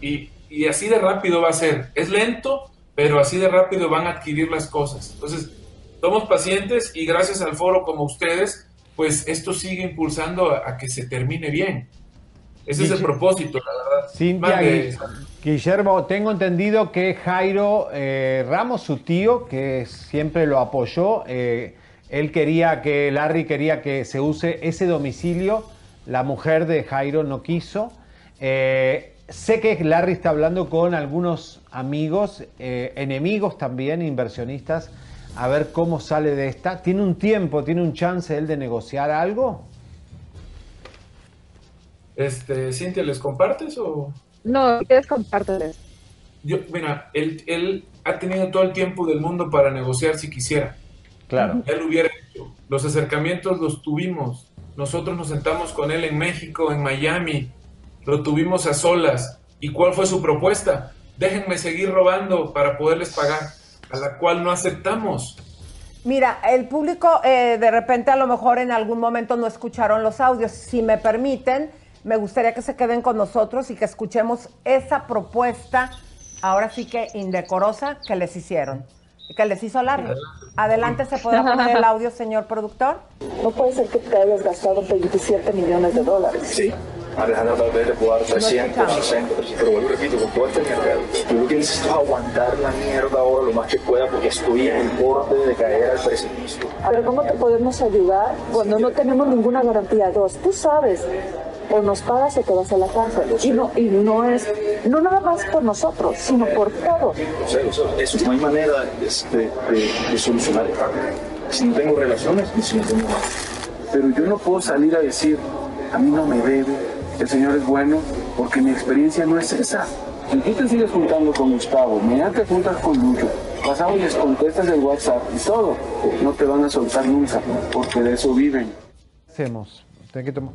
Y, y así de rápido va a ser. Es lento, pero así de rápido van a adquirir las cosas. Entonces, somos pacientes y gracias al foro como ustedes, pues esto sigue impulsando a, a que se termine bien. Ese es el propósito, la verdad. Guillermo, tengo entendido que Jairo eh, Ramos, su tío, que siempre lo apoyó, eh, él quería que, Larry quería que se use ese domicilio, la mujer de Jairo no quiso. Eh, sé que Larry está hablando con algunos amigos, eh, enemigos también, inversionistas, a ver cómo sale de esta. ¿Tiene un tiempo, tiene un chance él de negociar algo? Este, Cintia, ¿les compartes o...? No, quieres compárteles. Yo, mira, él, él ha tenido todo el tiempo del mundo para negociar si quisiera. Claro. Ya lo hubiera hecho. Los acercamientos los tuvimos. Nosotros nos sentamos con él en México, en Miami. Lo tuvimos a solas. ¿Y cuál fue su propuesta? Déjenme seguir robando para poderles pagar, a la cual no aceptamos. Mira, el público eh, de repente a lo mejor en algún momento no escucharon los audios. Si me permiten, me gustaría que se queden con nosotros y que escuchemos esa propuesta, ahora sí que indecorosa, que les hicieron, que les hizo Larry. Adelante, ¿se podrá poner el audio, señor productor? No puede ser que te hayas gastado 27 millones de dólares. Sí. Alejandra tal vez le puedo dar 300, 60, pero vuelvo y repito, con todo este mierda, yo lo que necesito es aguantar la mierda ahora lo más que pueda porque estoy en el borde de caer al precipicio. Pero ¿cómo te podemos ayudar cuando no tenemos ninguna garantía? Dos, tú sabes, o nos pagas o te vas a la cárcel. Y no, y no es, no nada más por nosotros, sino por todos. Eso, no hay manera de, de, de- de solucionar. Si no tengo relaciones y si no tengo nada. Pero yo no puedo salir a decir, a mí no me debe, el Señor es bueno, porque mi experiencia no es esa. Si tú te sigues juntando con Gustavo, mañana te juntas con Lucho, pasado y les contestas el WhatsApp y todo, no te van a soltar nunca, porque de eso viven. hacemos? Tengo que tomar-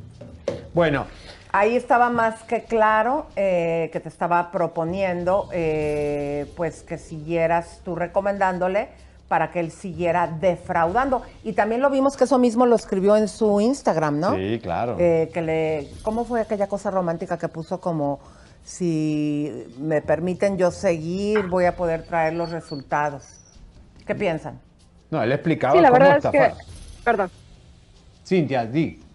Bueno, Ahí estaba más que claro eh, que te estaba proponiendo, eh, pues que siguieras tú recomendándole para que él siguiera defraudando. Y también lo vimos que eso mismo lo escribió en su Instagram, ¿no? Sí, claro. Eh, que le, ¿Cómo fue aquella cosa romántica que puso como, si me permiten yo seguir, voy a poder traer los resultados? ¿Qué piensan? no, él explicaba Sí, la cómo verdad es que, perdón. Cintia, di.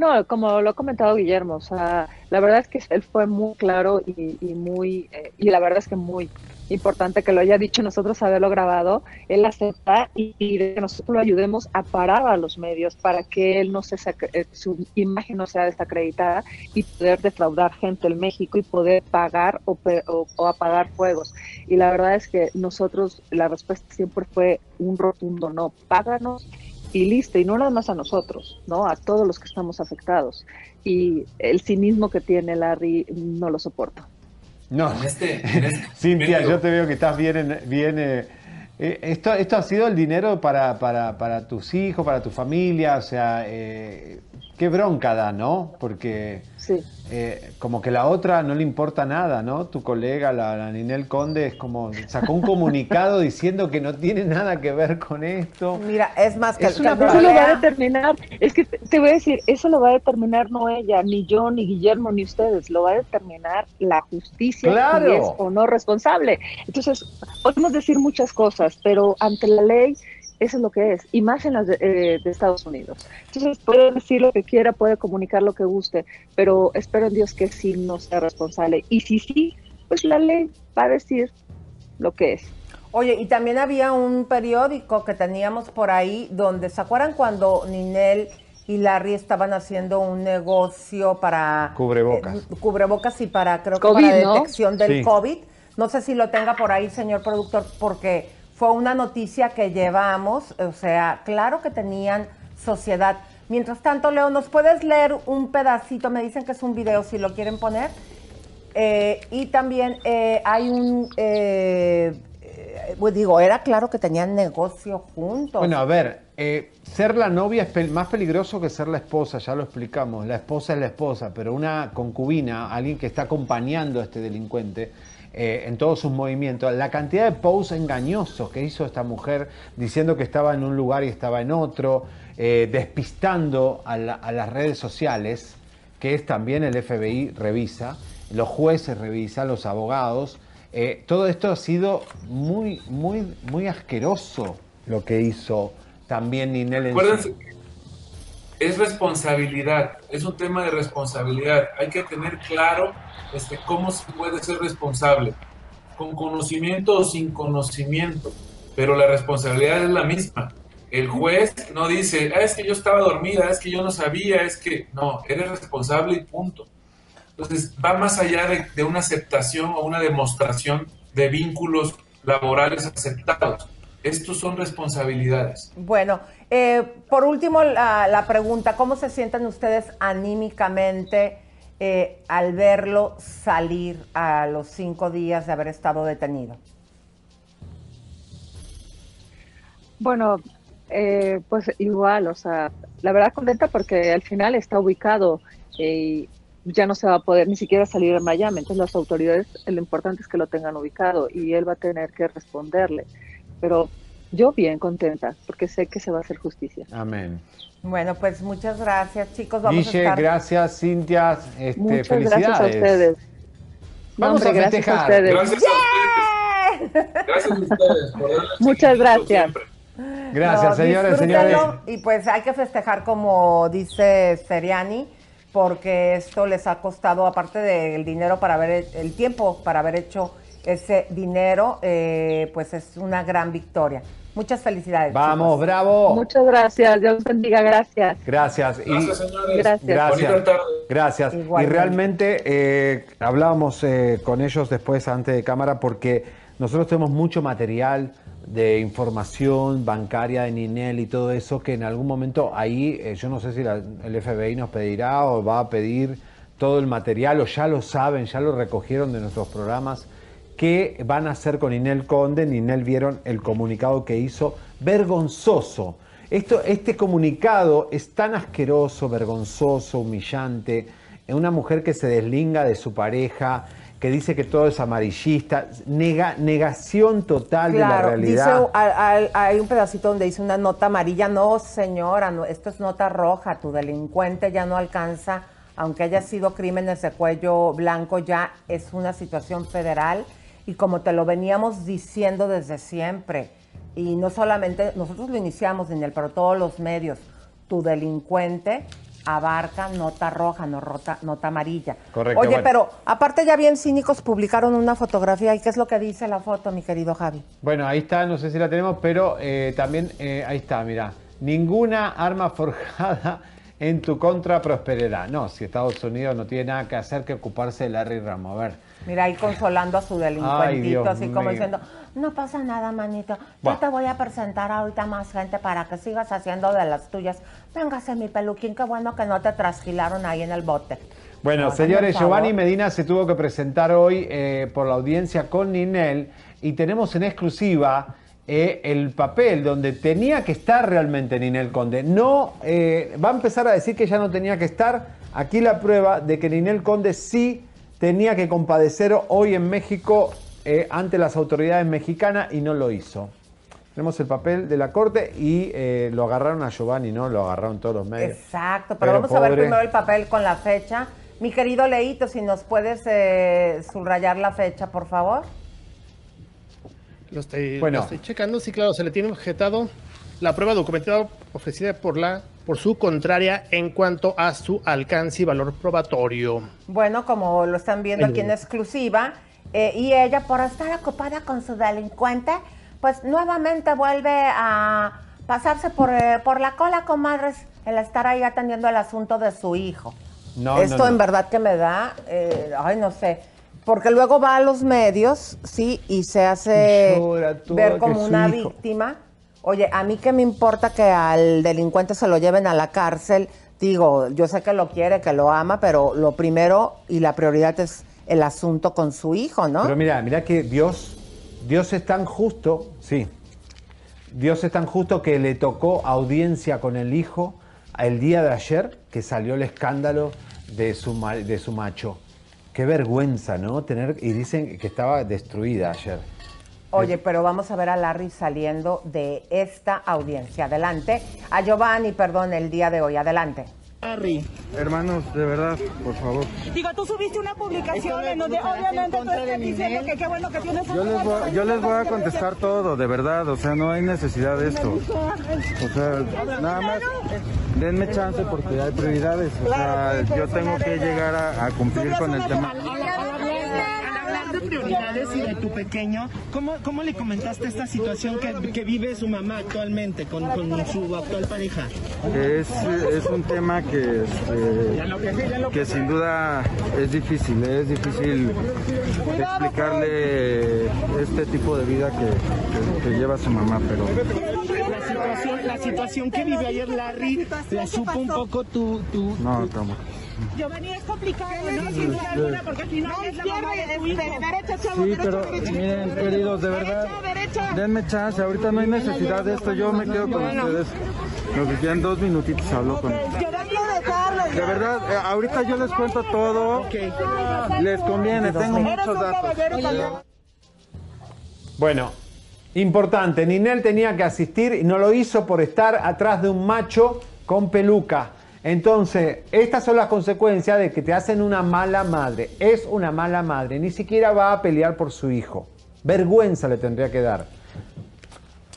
No, como lo ha comentado Guillermo, o sea, la verdad es que él fue muy claro y, y muy, eh, y la verdad es que muy importante que lo haya dicho nosotros haberlo grabado, él acepta y que nosotros lo ayudemos a parar a los medios para que él no se eh, su imagen no sea desacreditada y poder defraudar gente en México y poder pagar o, o, o apagar fuegos. Y la verdad es que nosotros, la respuesta siempre fue un rotundo no, páganos y listo, y no nada más a nosotros, ¿no? A todos los que estamos afectados. Y el cinismo que tiene Larry no lo soporto. No, este, este Cintia, yo te veo que estás bien. en- bien eh, eh, esto, esto ha sido el dinero para, para, para tus hijos, para tu familia. O sea, eh, qué bronca da, ¿no? Porque Sí. eh, como que la otra no le importa nada, ¿no? Tu colega, la, la Ninel Conde, es como sacó un comunicado diciendo que no tiene nada que ver con esto. Mira, es más que, Es que una Eso lo va a determinar, es que te te voy a decir, eso lo va a determinar no ella, ni yo, ni Guillermo, ni ustedes, lo va a determinar la justicia Claro. si es o no responsable. Entonces, podemos decir muchas cosas, pero ante la ley eso es lo que es, y más en las de, eh, de Estados Unidos. Entonces, puede decir lo que quiera, puede comunicar lo que guste, pero espero en Dios que sí no sea responsable. Y si sí, pues la ley va a decir lo que es. Oye, y también había un periódico que teníamos por ahí donde, ¿se acuerdan cuando Ninel y Larry estaban haciendo un negocio para... Cubrebocas. eh, cubrebocas y para, creo que COVID, para ¿no? detección del Sí. COVID. No sé si lo tenga por ahí, señor productor, porque fue una noticia que llevamos, o sea, claro que tenían sociedad. Mientras tanto, Leo, ¿nos puedes leer un pedacito? Me dicen que es un video, si lo quieren poner. Eh, y también eh, hay un, eh, pues digo, era claro que tenían negocio juntos. Bueno, a ver, eh, ser la novia es más peligroso que ser la esposa, ya lo explicamos. La esposa es la esposa, pero una concubina, alguien que está acompañando a este delincuente eh, en todos sus movimientos, la cantidad de posts engañosos que hizo esta mujer diciendo que estaba en un lugar y estaba en otro, eh, despistando a, la- a las redes sociales, que es también el FBI revisa, los jueces revisan, los abogados. Eh, todo esto ha sido muy, muy, muy asqueroso lo que hizo también Ninel en es responsabilidad, es un tema de responsabilidad. Hay que tener claro este, cómo se puede ser responsable, con conocimiento o sin conocimiento, pero la responsabilidad es la misma. El juez no dice, ah, es que yo estaba dormida, es que yo no sabía, es que no, eres responsable y punto. Entonces va más allá de, de una aceptación o una demostración de vínculos laborales aceptados. Estos son responsabilidades. Bueno, eh, por último, la, la pregunta, ¿cómo se sienten ustedes anímicamente eh, al verlo salir a los cinco días de haber estado detenido? Bueno, eh, pues igual, o sea, la verdad contenta porque al final está ubicado eh, y ya no se va a poder ni siquiera salir a Miami. Entonces las autoridades, lo importante es que lo tengan ubicado y él va a tener que responderle. Pero yo bien contenta porque sé que se va a hacer justicia. Amén. Bueno, pues muchas gracias, chicos. Vamos Guille, a estar... gracias, Cintia. Este, Muchas felicidades. gracias a ustedes. Vamos hombre, a gracias a festejar. ustedes. Gracias a ustedes. Gracias a ustedes por Muchas gracias. siempre. Gracias, No, señores, señores. Y pues hay que festejar como dice Seriani, porque esto les ha costado, aparte del dinero para haber, el tiempo para haber hecho ese dinero, eh, pues es una gran victoria. Muchas felicidades. Vamos, chicos. bravo. Muchas gracias. Dios bendiga. Gracias. Gracias. Y- Gracias, señores. Gracias. Gracias. Gracias. Y realmente eh, hablábamos eh, con ellos después, antes de cámara, porque nosotros tenemos mucho material de información bancaria de Ninel y todo eso, que en algún momento ahí, eh, yo no sé si la- el FBI nos pedirá o va a pedir todo el material, o ya lo saben, ya lo recogieron de nuestros programas, qué van a hacer con Ninel Conde. Ninel vieron el comunicado que hizo, vergonzoso. Esto, este comunicado es tan asqueroso, vergonzoso, humillante. Una mujer que se deslinga de su pareja, que dice que todo es amarillista, nega- negación total de la realidad. dice, a- hay un pedacito donde dice una nota amarilla. No, señora, no, esto es nota roja. Tu delincuente ya no alcanza, aunque haya sido crímenes de cuello blanco, ya es una situación federal. Y como te lo veníamos diciendo desde siempre, y no solamente nosotros lo iniciamos, Daniel, pero todos los medios, tu delincuente abarca nota roja, no rota- nota amarilla. Correcto, Oye, bueno. pero aparte ya bien cínicos publicaron una fotografía. ¿Y qué es lo que dice la foto, mi querido Javi? Bueno, ahí está, no sé si la tenemos, pero eh, también eh, ahí está, mira. Ninguna arma forjada en tu contra prosperará. No, si Estados Unidos no tiene nada que hacer que ocuparse de Larry Ramos. A ver. Mira, ahí consolando a su delincuentito, así como mío. diciendo, no pasa nada, manito. Yo te voy a presentar ahorita más gente para que sigas haciendo de las tuyas. Véngase, mi peluquín, qué bueno que no te trasquilaron ahí en el bote. Bueno, señores. Giovanni Medina se tuvo que presentar hoy eh, por la audiencia con Ninel y tenemos en exclusiva eh, el papel donde tenía que estar realmente Ninel Conde. No, eh, va a empezar a decir que ya no tenía que estar. Aquí la prueba de que Ninel Conde sí tenía que compadecer hoy en México eh, ante las autoridades mexicanas y no lo hizo. Tenemos el papel de la corte y eh, lo agarraron a Giovanni, ¿no? Lo agarraron todos los medios. Exacto, pero, Pero vamos a ver primero el papel con la fecha. Mi querido Leito, si nos puedes eh, subrayar la fecha, por favor. Lo estoy, Bueno. lo estoy checando, sí, claro, se le tiene objetado la prueba documentada ofrecida por la por su contraria en cuanto a su alcance y valor probatorio. Bueno, como lo están viendo aquí en exclusiva, eh, y ella por estar ocupada con su delincuente, pues nuevamente vuelve a pasarse por, eh, por la cola, comadres, el estar ahí atendiendo el asunto de su hijo. No, Esto no, no. en verdad que me da, eh, ay, no sé, porque luego va a los medios, sí, y se hace llora ver como una hijo. Oye, a mí que me importa que al delincuente se lo lleven a la cárcel. Digo, yo sé que lo quiere, que lo ama, pero lo primero y la prioridad es el asunto con su hijo, ¿no? Pero mira, mira que Dios, Dios es tan justo, sí. Dios es tan justo que le tocó audiencia con el hijo el día de ayer que salió el escándalo de su, de su macho. Qué vergüenza, ¿no? Tener, y dicen que estaba destruida ayer. Oye, pero vamos a ver a Larry saliendo de esta audiencia. Adelante. A Giovanni, perdón, el día de hoy. Adelante. Harry. Hermanos, de verdad, por favor. Digo, tú subiste una publicación en donde obviamente tú estás diciendo que qué bueno que tienes Yo les, voy, yo les voy a contestar todo, de verdad, o sea, no hay necesidad de esto. O sea, nada más, denme chance porque hay prioridades. O sea, yo tengo que llegar a, a cumplir con el tema. Hablar de prioridades y de tu pequeño, ¿cómo, cómo le comentaste esta situación que, que vive su mamá actualmente con, con su actual pareja? Es, es un tema que, este, que sin duda es difícil, es difícil explicarle este tipo de vida que, que- que lleva su mamá, pero La situación, la situación que vivió ayer Larry, la supo un poco tu... tu no, estamos. Giovanni, es complicado, ¿no? Sin duda alguna, porque al final es la mamá de tu hijo. Derecha, chavo, Sí, derecha, pero derecha. miren, queridos, de verdad, denme chance, ahorita no hay necesidad de esto, yo me quedo con ustedes. Lo que quieran dos minutitos hablo con. De verdad, eh, ahorita yo les cuento todo. Les conviene, tengo muchos datos. Bueno, importante, Ninel tenía que asistir y no lo hizo por estar atrás de un macho con peluca. Entonces, estas son las consecuencias de que te hacen una mala madre. Es una mala madre, ni siquiera va a pelear por su hijo. Vergüenza le tendría que dar.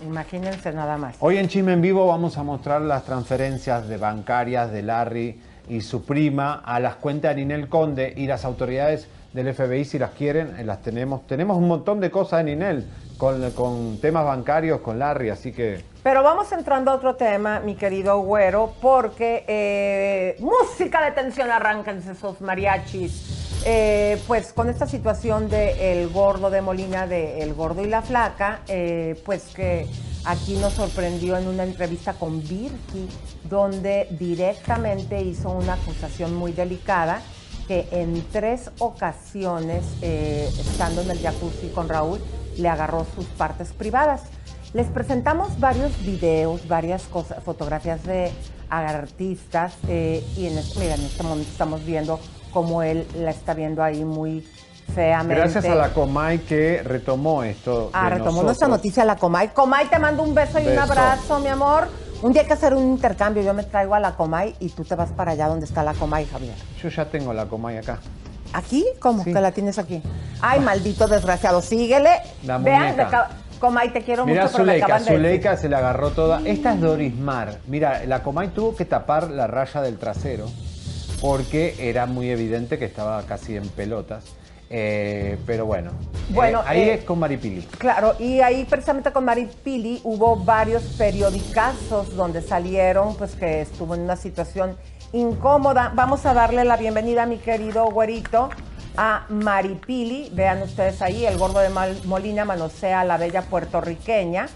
Imagínense nada más. Hoy en Chisme en Vivo vamos a mostrar las transferencias de bancarias de Larry y su prima a las cuentas de Ninel Conde y las autoridades del FBI, si las quieren, eh, las tenemos. Tenemos un montón de cosas de Ninel con, con temas bancarios, con Larry, así que... Pero vamos entrando a otro tema, mi querido güero, porque eh, música de tensión, arránquense esos mariachis. Eh, pues con esta situación de el gordo de Molina, de El Gordo y la Flaca, eh, pues que aquí nos sorprendió en una entrevista con Virki, donde directamente hizo una acusación muy delicada que en tres ocasiones, estando en el jacuzzi con Raúl, le agarró sus partes privadas. Les presentamos varios videos, varias cosas, fotografías de artistas eh, y en este, mira, en este momento estamos viendo cómo él la está viendo ahí muy feamente. Gracias a la Comay que retomó esto. Ah, retomó nosotros. nuestra noticia la Comay. Comay, te mando un beso y un abrazo, mi amor. Un día hay que hacer un intercambio. Yo me traigo a la Comay y tú te vas para allá donde está la Comay, Javier. Yo ya tengo la Comay acá. ¿Aquí? ¿Cómo? Que la tienes aquí. Ay, maldito desgraciado. Síguele. La Vean, muñeca. acaba- Comay, te quiero Mira mucho, me Zuleika. Zuleika se la agarró toda. Esta es Doris Mar. Mira, la Comay tuvo que tapar la raya del trasero porque era muy evidente que estaba casi en pelotas. Eh, pero bueno, Bueno, Eh, ahí eh, es con Maripili. Claro, y ahí precisamente con Mari Pili hubo varios periodicazos donde salieron, pues que estuvo en una situación incómoda. Vamos a darle la bienvenida a mi querido güerito, a Maripili. Vean ustedes ahí, el gordo de Mal- Molina manosea a la bella puertorriqueña.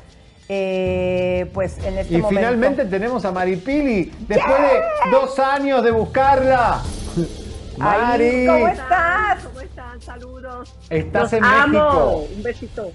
Eh, pues en este Y momento. finalmente tenemos a Maripili, después de dos años de buscarla. Mari, Ay, ¿cómo estás? ¿Cómo están? Saludos. Estás Los en amo. México. Un besito.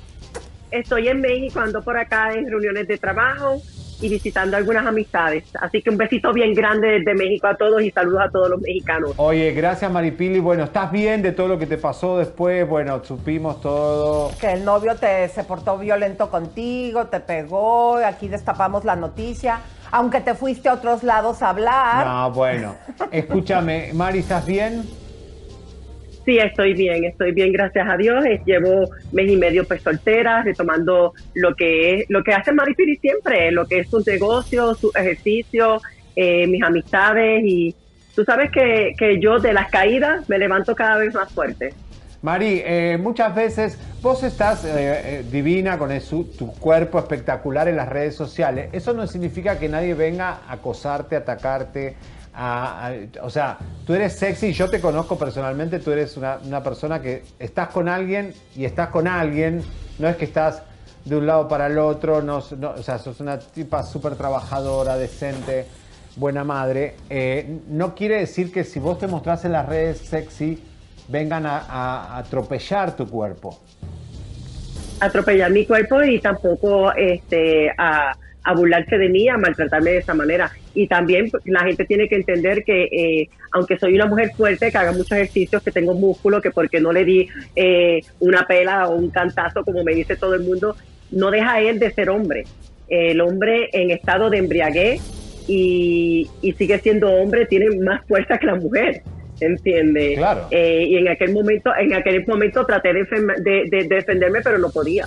Estoy en México, ando por acá en reuniones de trabajo y visitando algunas amistades. Así que un besito bien grande desde México a todos y saludos a todos los mexicanos. Oye, gracias Maripili. Bueno, ¿estás bien de todo lo que te pasó después? Bueno, supimos todo. Que el novio te se portó violento contigo, te pegó, aquí destapamos la noticia, aunque te fuiste a otros lados a hablar. No, bueno. Escúchame, Mari, ¿estás bien? Sí, estoy bien, estoy bien, gracias a Dios. Llevo mes y medio pues soltera, retomando lo que es, lo que hace Maripiri siempre, lo que es su negocio, su ejercicio, eh, mis amistades y tú sabes que, que yo de las caídas me levanto cada vez más fuerte. Mari, eh, muchas veces vos estás eh, eh, divina con su- tu cuerpo espectacular en las redes sociales. Eso no significa que nadie venga a acosarte, atacarte. A- o sea, tú eres sexy, yo te conozco personalmente, tú eres una, una persona que estás con alguien y estás con alguien, no es que estás de un lado para el otro, no, no- o sea, sos una tipa súper trabajadora, decente, buena madre. Eh, no quiere decir que si vos te mostrás en las redes sexy, vengan a, atropellar tu cuerpo. atropellar mi cuerpo y tampoco este a, a de mí, a maltratarme de esa manera. Y también la gente tiene que entender que eh, aunque soy una mujer fuerte, que haga muchos ejercicios, que tengo músculo, que porque no le di eh, una pela o un cantazo, como me dice todo el mundo, no deja él de ser hombre. El hombre en estado de embriaguez y, y sigue siendo hombre, tiene más fuerza que la mujer. ¿Entiendes? Claro. Eh, y en aquel momento, en aquel momento traté de- de- de defenderme, pero no podía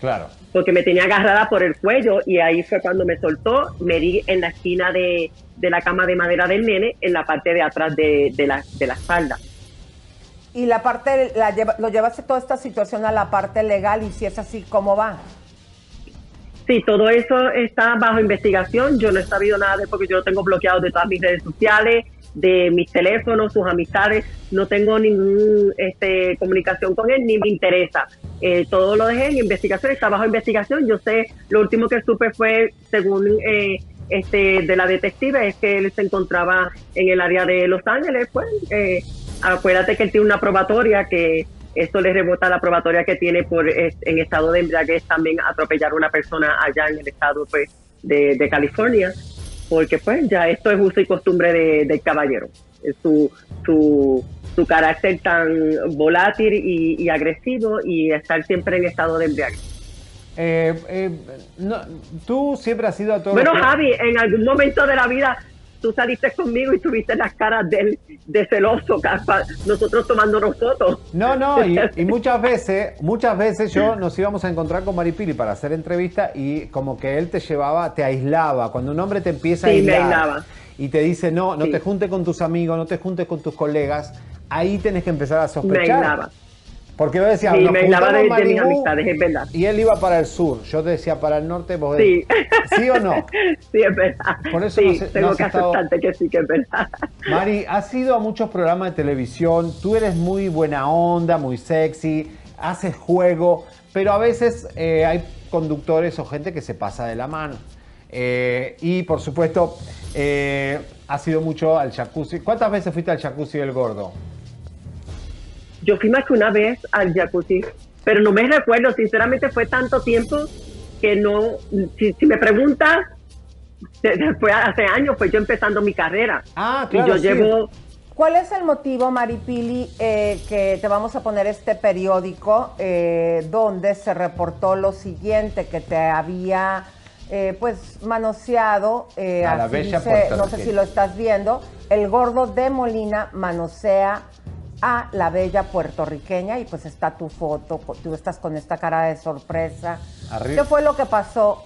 Claro. Porque me tenía agarrada por el cuello y ahí fue cuando me soltó, me di en la esquina de, de la cama de madera del nene, en la parte de atrás de, de la, de la espalda. Y la parte, la lleva- lo llevaste toda esta situación a la parte legal y si es así, ¿cómo va? Sí, todo eso está bajo investigación, yo no he sabido nada de porque yo lo tengo bloqueado de todas mis redes sociales, de mis teléfonos, sus amistades, no tengo ninguna este, comunicación con él ni me interesa. Eh, todo lo dejé en investigación, está bajo investigación. Yo sé, lo último que supe fue, según eh, este de la detective, es que él se encontraba en el área de Los Ángeles. Pues, eh, acuérdate que él tiene una probatoria que esto le rebota la probatoria que tiene por eh, en estado de embriaguez también atropellar a una persona allá en el estado pues, de, de California porque pues ya esto es uso y costumbre de- del caballero. Su, su, su carácter tan volátil y, y agresivo y estar siempre en estado de embriaguez. Eh, eh, no, tú siempre has sido a todos Bueno, Javi, en algún momento de la vida tú saliste conmigo y tuviste las caras del, de celoso, nosotros tomándonos fotos. No, no, y, y muchas veces, muchas veces yo nos íbamos a encontrar con Maripili para hacer entrevista y como que él te llevaba, te aislaba. Cuando un hombre te empieza a me aislar aislaba. y te dice, no, no Sí. te juntes con tus amigos, no te juntes con tus colegas, ahí tenés que empezar a Me sospechar. aislaba. Porque yo decía, Sí, nos me juntamos de, de mis amistades, es verdad. y él iba para el sur. Yo decía para el norte, vos Sí. ¿Sí o no? Sí, es verdad. Por eso sí, no tengo no que estado- que sí, que es verdad. Mari, has ido a muchos programas de televisión, tú eres muy buena onda, muy sexy, haces juego, pero a veces eh, hay conductores o gente que se pasa de la mano. Eh, y por supuesto, eh, has ido mucho al jacuzzi. ¿Cuántas veces fuiste al jacuzzi del gordo? Yo fui más que una vez al jacuzzi, pero no me recuerdo, sinceramente fue tanto tiempo que no, si, si me preguntas, fue hace años, fue yo empezando mi carrera. Ah, y yo llevo, ¿Cuál es el motivo, Maripili, eh, que te vamos a poner este periódico eh, donde se reportó lo siguiente, que te había eh, pues manoseado, eh, A la dice, no sé si lo estás viendo, el gordo de Molina manosea a la bella puertorriqueña y pues está tu foto, tú estás con esta cara de sorpresa. Arriba. ¿Qué fue lo que pasó?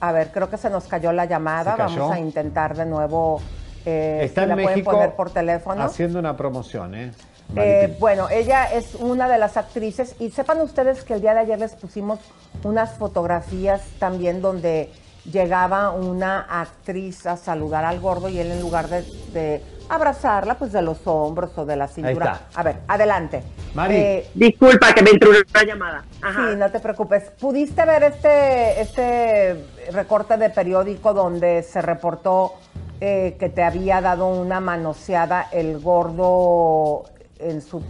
A ver, creo que se nos cayó la llamada, vamos a intentar de nuevo, eh, Está si en la pueden México poner por teléfono. haciendo una promoción, ¿eh? Eh, bueno, ella es una de las actrices y sepan ustedes que el día de ayer les pusimos unas fotografías también donde llegaba una actriz a saludar al gordo y él en lugar de, de abrazarla, pues de los hombros o de la cintura. está. A ver, adelante. Mari. Eh, disculpa que me entró una llamada. Sí, no te preocupes. ¿Pudiste ver este, este recorte de periódico donde se reportó eh, que te había dado una manoseada el gordo en su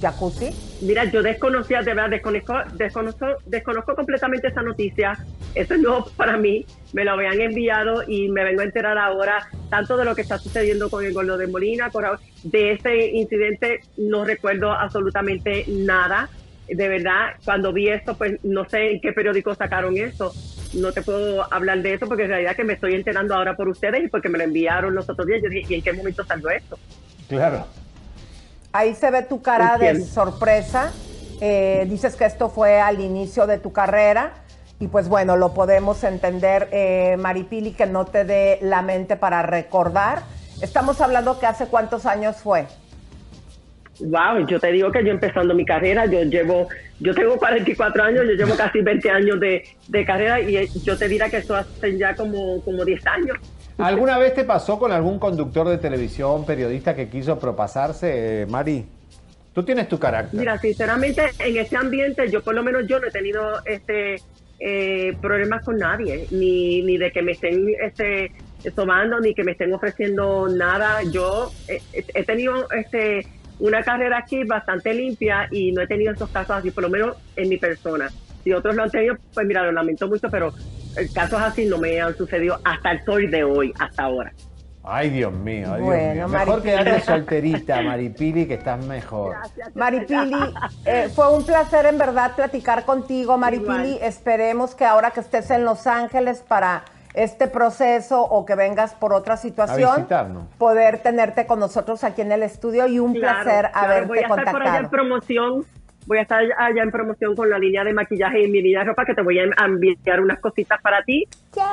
jacuzzi? Mira, yo desconocía, de verdad, desconozco, desconozco, desconozco completamente esa noticia. Eso es nuevo para mí. Me lo habían enviado y me vengo a enterar ahora tanto de lo que está sucediendo con el gordo de Molina, con- de ese incidente. No recuerdo absolutamente nada. De verdad, cuando vi esto, pues no sé en qué periódico sacaron eso. No te puedo hablar de eso porque en realidad que me estoy enterando ahora por ustedes y porque me lo enviaron los otros días. Yo dije, ¿y en qué momento salió esto? Claro. Ahí se ve tu cara de sorpresa. Eh, dices que esto fue al inicio de tu carrera. Y pues bueno, lo podemos entender, eh, Maripili, que no te dé la mente para recordar. Estamos hablando que hace cuántos años fue. Wow, yo te digo que yo empezando mi carrera, yo llevo, yo tengo 44 años, yo llevo casi 20 años de, de carrera y eh, yo te diría que eso hace ya como, como 10 años. ¿Alguna vez te pasó con algún conductor de televisión, periodista que quiso propasarse, eh, Mari? Tú tienes tu carácter. Mira, sinceramente, en este ambiente, yo por lo menos yo no he tenido este eh, problemas con nadie, ni, ni de que me estén este, tomando, ni que me estén ofreciendo nada. Yo eh, he, tenido este una carrera aquí bastante limpia y no he tenido esos casos así, por lo menos en mi persona. Si otros lo han tenido, pues mira, lo lamento mucho, pero casos así no me han sucedido hasta el sol de hoy, hasta ahora. Ay, Dios mío, ay, Bueno, Dios mío. Mejor Maripili. quedarte solterita, Maripili, que estás mejor. Maripili, eh, fue un placer en verdad platicar contigo, Maripili. Esperemos que ahora que estés en Los Ángeles para este proceso o que vengas por otra situación, poder tenerte con nosotros aquí en el estudio y un Claro, placer claro, haberte voy a estar por allá en contactado. promoción. Voy a estar allá en promoción con la línea de maquillaje y mi línea de ropa que te voy a enviar unas cositas para ti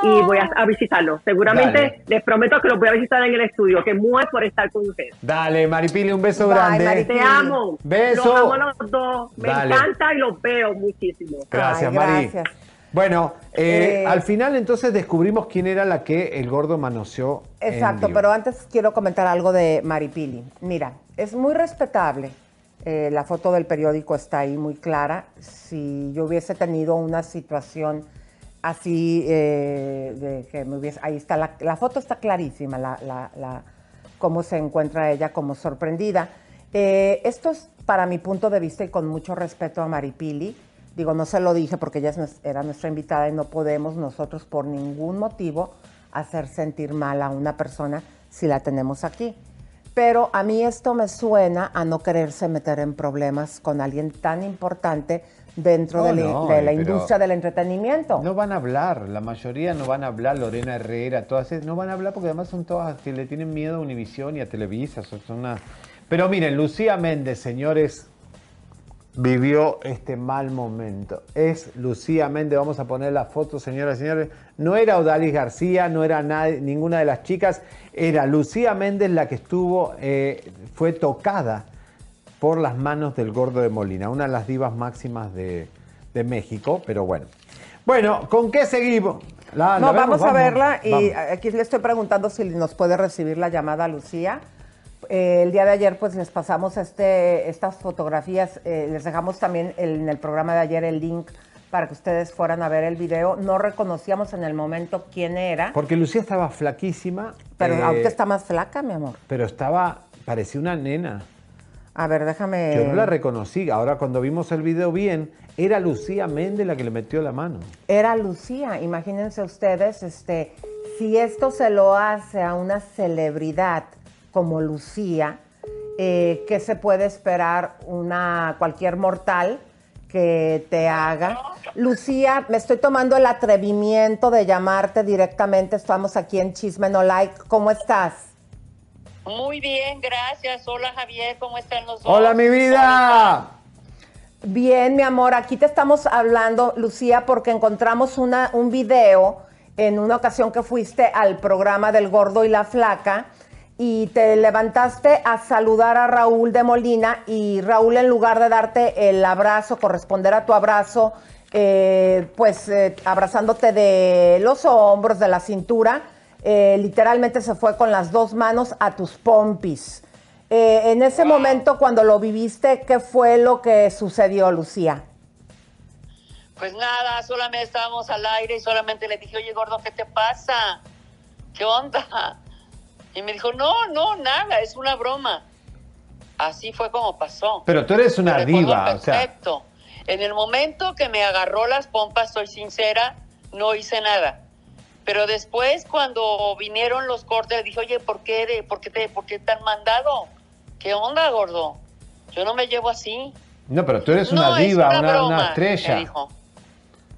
y voy a, a visitarlo. Seguramente Dale. les prometo que los voy a visitar en el estudio, que muero por estar con ustedes. Dale, Maripili, un beso Bye, grande. Maripili. Te amo. Beso. Los amo a los dos. Me Dale. encanta y los veo muchísimo. Gracias, Ay, Mari. gracias. Bueno, eh, Eh, al final entonces descubrimos quién era la que el gordo manoseó. en Exacto, vivo. pero antes quiero comentar algo de Maripili. Mira, es muy respetable. Eh, la foto del periódico está ahí muy clara. Si yo hubiese tenido una situación así, eh, de que me hubiese, ahí está, la, la foto está clarísima, la, la- la- cómo se encuentra ella como sorprendida. Eh, esto es para mi punto de vista y con mucho respeto a Maripili. Digo, no se lo dije porque ella era nuestra invitada y no podemos nosotros por ningún motivo hacer sentir mal a una persona si la tenemos aquí. Pero a mí esto me suena a no quererse meter en problemas con alguien tan importante dentro No, de la, no, de la pero- industria del entretenimiento. No van a hablar, la mayoría no van a hablar, Lorena Herrera, todas esas, no van a hablar porque además son todas que le tienen miedo a Univisión y a Televisa. Son, son una... Pero miren, Lucía Méndez, señores, vivió este mal momento. Es Lucía Méndez, vamos a poner la foto, señoras y señores. No era Odalis García, no era nadie- ninguna de las chicas, era Lucía Méndez la que estuvo, eh, fue tocada por las manos del gordo de Molina, una de las divas máximas de, de México, pero bueno. Bueno, ¿con qué seguimos? La- no, la vemos, vamos, a verla y vamos. aquí le estoy preguntando si nos puede recibir la llamada Lucía. Eh, el día de ayer pues les pasamos este, estas fotografías, eh, les dejamos también el- en el programa de ayer el link para que ustedes fueran a ver el video. No reconocíamos en el momento quién era, Porque Lucía estaba flaquísima, pero eh, ahorita está más flaca, mi amor. pero estaba, parecía una nena. A ver, déjame... Yo no la reconocí. Ahora cuando vimos el video bien, era Lucía Méndez la que le metió la mano. Era Lucía, imagínense ustedes, este, si esto se lo hace a una celebridad como Lucía, eh, ¿qué se puede esperar una cualquier mortal que te haga? Lucía, me estoy tomando el atrevimiento de llamarte directamente, estamos aquí en Chisme No Like, ¿cómo estás? Muy bien, gracias. Hola Javier, ¿cómo están los dos? ¡Hola, mi vida! Bien, mi amor, aquí te estamos hablando, Lucía, porque encontramos una, un video en una ocasión que fuiste al programa del Gordo y la Flaca y te levantaste a saludar a Raúl de Molina y Raúl en lugar de darte el abrazo, corresponder a tu abrazo, eh, pues eh, abrazándote de los hombros, de la cintura, eh, literalmente se fue con las dos manos a tus pompis. En ese momento, cuando lo viviste, ¿qué fue lo que sucedió, Lucía? Pues nada, solamente estábamos al aire y solamente le dije, oye gordo, ¿qué te pasa? ¿Qué onda? Y me dijo, no, no, nada, es una broma. Así fue como pasó. Pero tú eres una diva, o sea, Perfecto. En el momento que me agarró las pompas, soy sincera, no hice nada. Pero después, cuando vinieron los cortes, dije, oye, ¿por qué, de- por qué te, por qué te han mandado? ¿Qué onda, gordo? Yo no me llevo así. no, pero tú eres No, una es diva, una una, broma, una me estrella. dijo.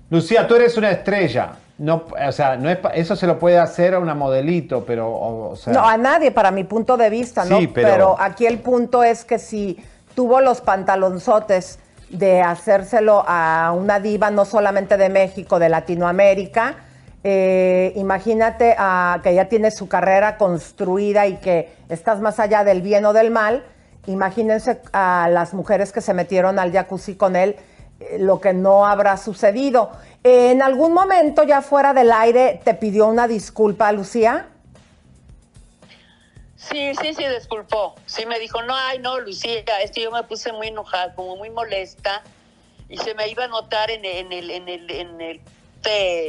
Lucía, tú eres una estrella. No, o sea, no es, eso se lo puede hacer a una modelito, pero, o, o sea, No, a nadie, para mi punto de vista, ¿no? Sí, pero- aquí el punto es que si tuvo los pantalonzotes de hacérselo a una diva, no solamente de México, de Latinoamérica, eh, imagínate a- que ya tiene su carrera construida y que estás más allá del bien o del mal. Imagínense a las mujeres que se metieron al jacuzzi con él, lo que no habrá sucedido. Eh, en algún momento, ya fuera del aire, te pidió una disculpa, Lucía. Sí, sí, sí, disculpó. Sí, me dijo, no, ay, no, Lucía, es que yo me puse muy enojada, como muy molesta, y se me iba a notar en, en el, en el, en el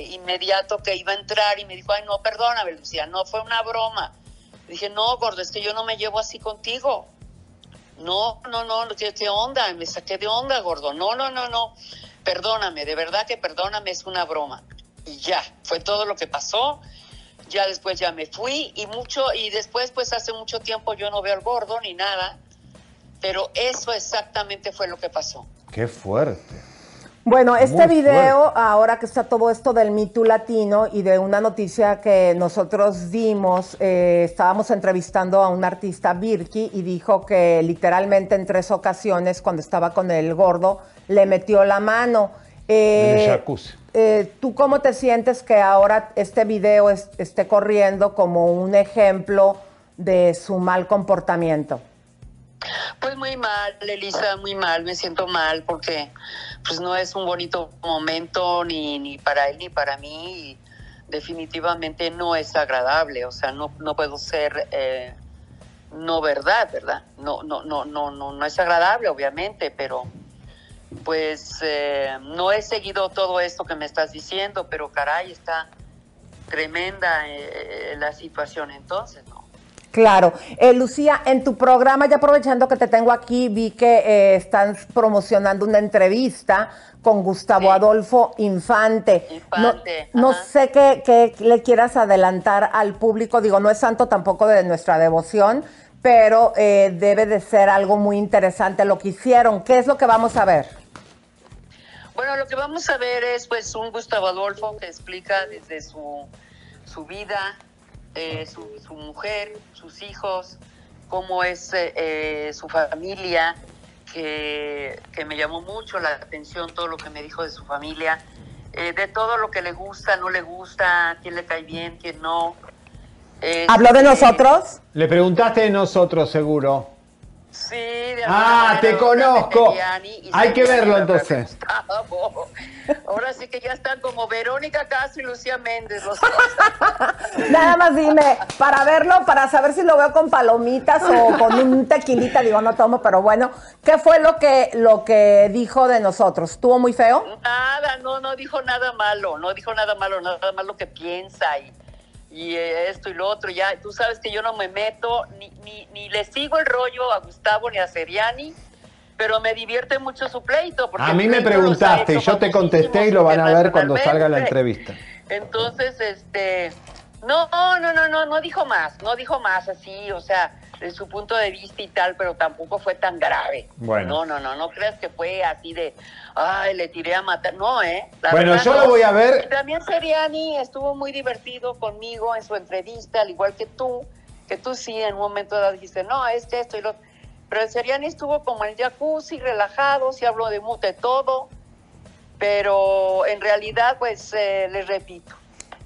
inmediato que iba a entrar, y me dijo, ay, no, perdóname, Lucía, no fue una broma. Dije, no, gordo, es que yo no me llevo así contigo. No, no, no, ¿qué, qué onda? Me saqué de onda, gordo. No, no, no, no. Perdóname, de verdad que perdóname, es una broma. Y ya, fue todo lo que pasó. Ya después ya me fui y mucho, y después pues hace mucho tiempo yo no veo al gordo ni nada. Pero eso exactamente fue lo que pasó. qué fuerte. Bueno, este Muy video, ahora que está todo esto del Me Too latino y de una noticia que nosotros dimos, eh, estábamos entrevistando a un artista, Birki, y dijo que literalmente en tres ocasiones, cuando estaba con el gordo, le metió la mano. En el Eh, eh, ¿Tú cómo te sientes que ahora este video es- esté corriendo como un ejemplo de su mal comportamiento? Pues muy mal, Elisa, muy mal, me siento mal porque pues no es un bonito momento ni, ni para él ni para mí y definitivamente no es agradable, o sea, no, no puedo ser eh, no verdad, ¿verdad? No, no, no, no, no, no es agradable, obviamente, pero pues eh, no he seguido todo esto que me estás diciendo, pero caray, está tremenda eh, la situación entonces, ¿no? Claro. Eh, Lucía, en tu programa, ya aprovechando que te tengo aquí, vi que eh, están promocionando una entrevista con Gustavo Adolfo Infante. Infante, no no sé qué, qué le quieras adelantar al público. Digo, no es santo tampoco de nuestra devoción, pero eh, debe de ser algo muy interesante lo que hicieron. ¿Qué es lo que vamos a ver? Bueno, lo que vamos a ver es pues un Gustavo Adolfo que explica desde su, su vida, eh, su, su mujer, sus hijos, cómo es eh, eh, su familia, que, que me llamó mucho la atención todo lo que me dijo de su familia, eh, de todo lo que le gusta, no le gusta, quién le cae bien, quién no. ¿Habló de Este, nosotros? Le preguntaste de nosotros, seguro. Sí, de Ah, alguna te conozco. Hay que verlo entonces. Gustavo. Ahora sí que ya están como Verónica Castro y Lucía Méndez. Los dos. Nada más dime, para verlo, para saber si lo veo con palomitas o con un tequilita, digo, no tomo, pero bueno, ¿qué fue lo que, lo que dijo de nosotros? ¿Estuvo muy feo? Nada, no, no dijo nada malo, no dijo nada malo, nada malo que piensa y, y esto y lo otro. Ya, tú sabes que yo no me meto, ni, ni, ni le sigo el rollo a Gustavo ni a Seriani, pero me divierte mucho su pleito. porque A mí me preguntaste y yo te contesté y lo van a ver cuando salga la entrevista. Entonces, este, no, no, no, no, no dijo más, no dijo más así, o sea, de su punto de vista y tal, pero tampoco fue tan grave. Bueno. No, no, no, no creas que fue así de, ay, le tiré a matar. No, ¿eh? La Bueno, yo lo voy a ver. Y también Seriani estuvo muy divertido conmigo en su entrevista, al igual que tú, que tú sí en un momento dado dijiste, no, es que esto y lo Pero Seriani estuvo como en el jacuzzi, relajado, sí habló de, mu- de todo, pero en realidad, pues, eh, les repito,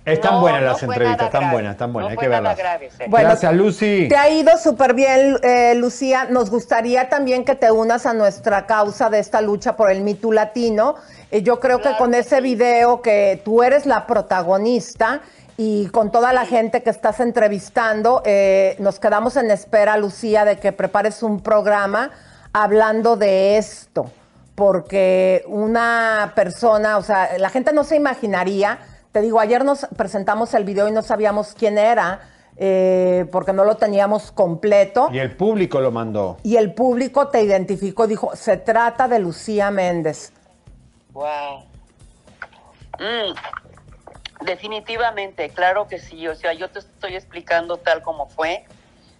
Están No, buenas las entrevistas, están buenas, están buenas, No hay que verlas. grave, sí. Bueno, Gracias, Lucy. Te ha ido súper bien, eh, Lucía. Nos gustaría también que te unas a nuestra causa de esta lucha por el Me Too latino. Eh, yo creo que con ese video que tú eres la protagonista y con toda la gente que estás entrevistando, eh, nos quedamos en espera, Lucía, de que prepares un programa hablando de esto. Porque una persona, o sea, la gente no se imaginaría. Te digo, ayer nos presentamos el video y no sabíamos quién era, eh, porque no lo teníamos completo. Y el público lo mandó. Y el público te identificó, dijo, se trata de Lucía Méndez. Wow. Mm, definitivamente, claro que sí. O sea, yo te estoy explicando tal como fue.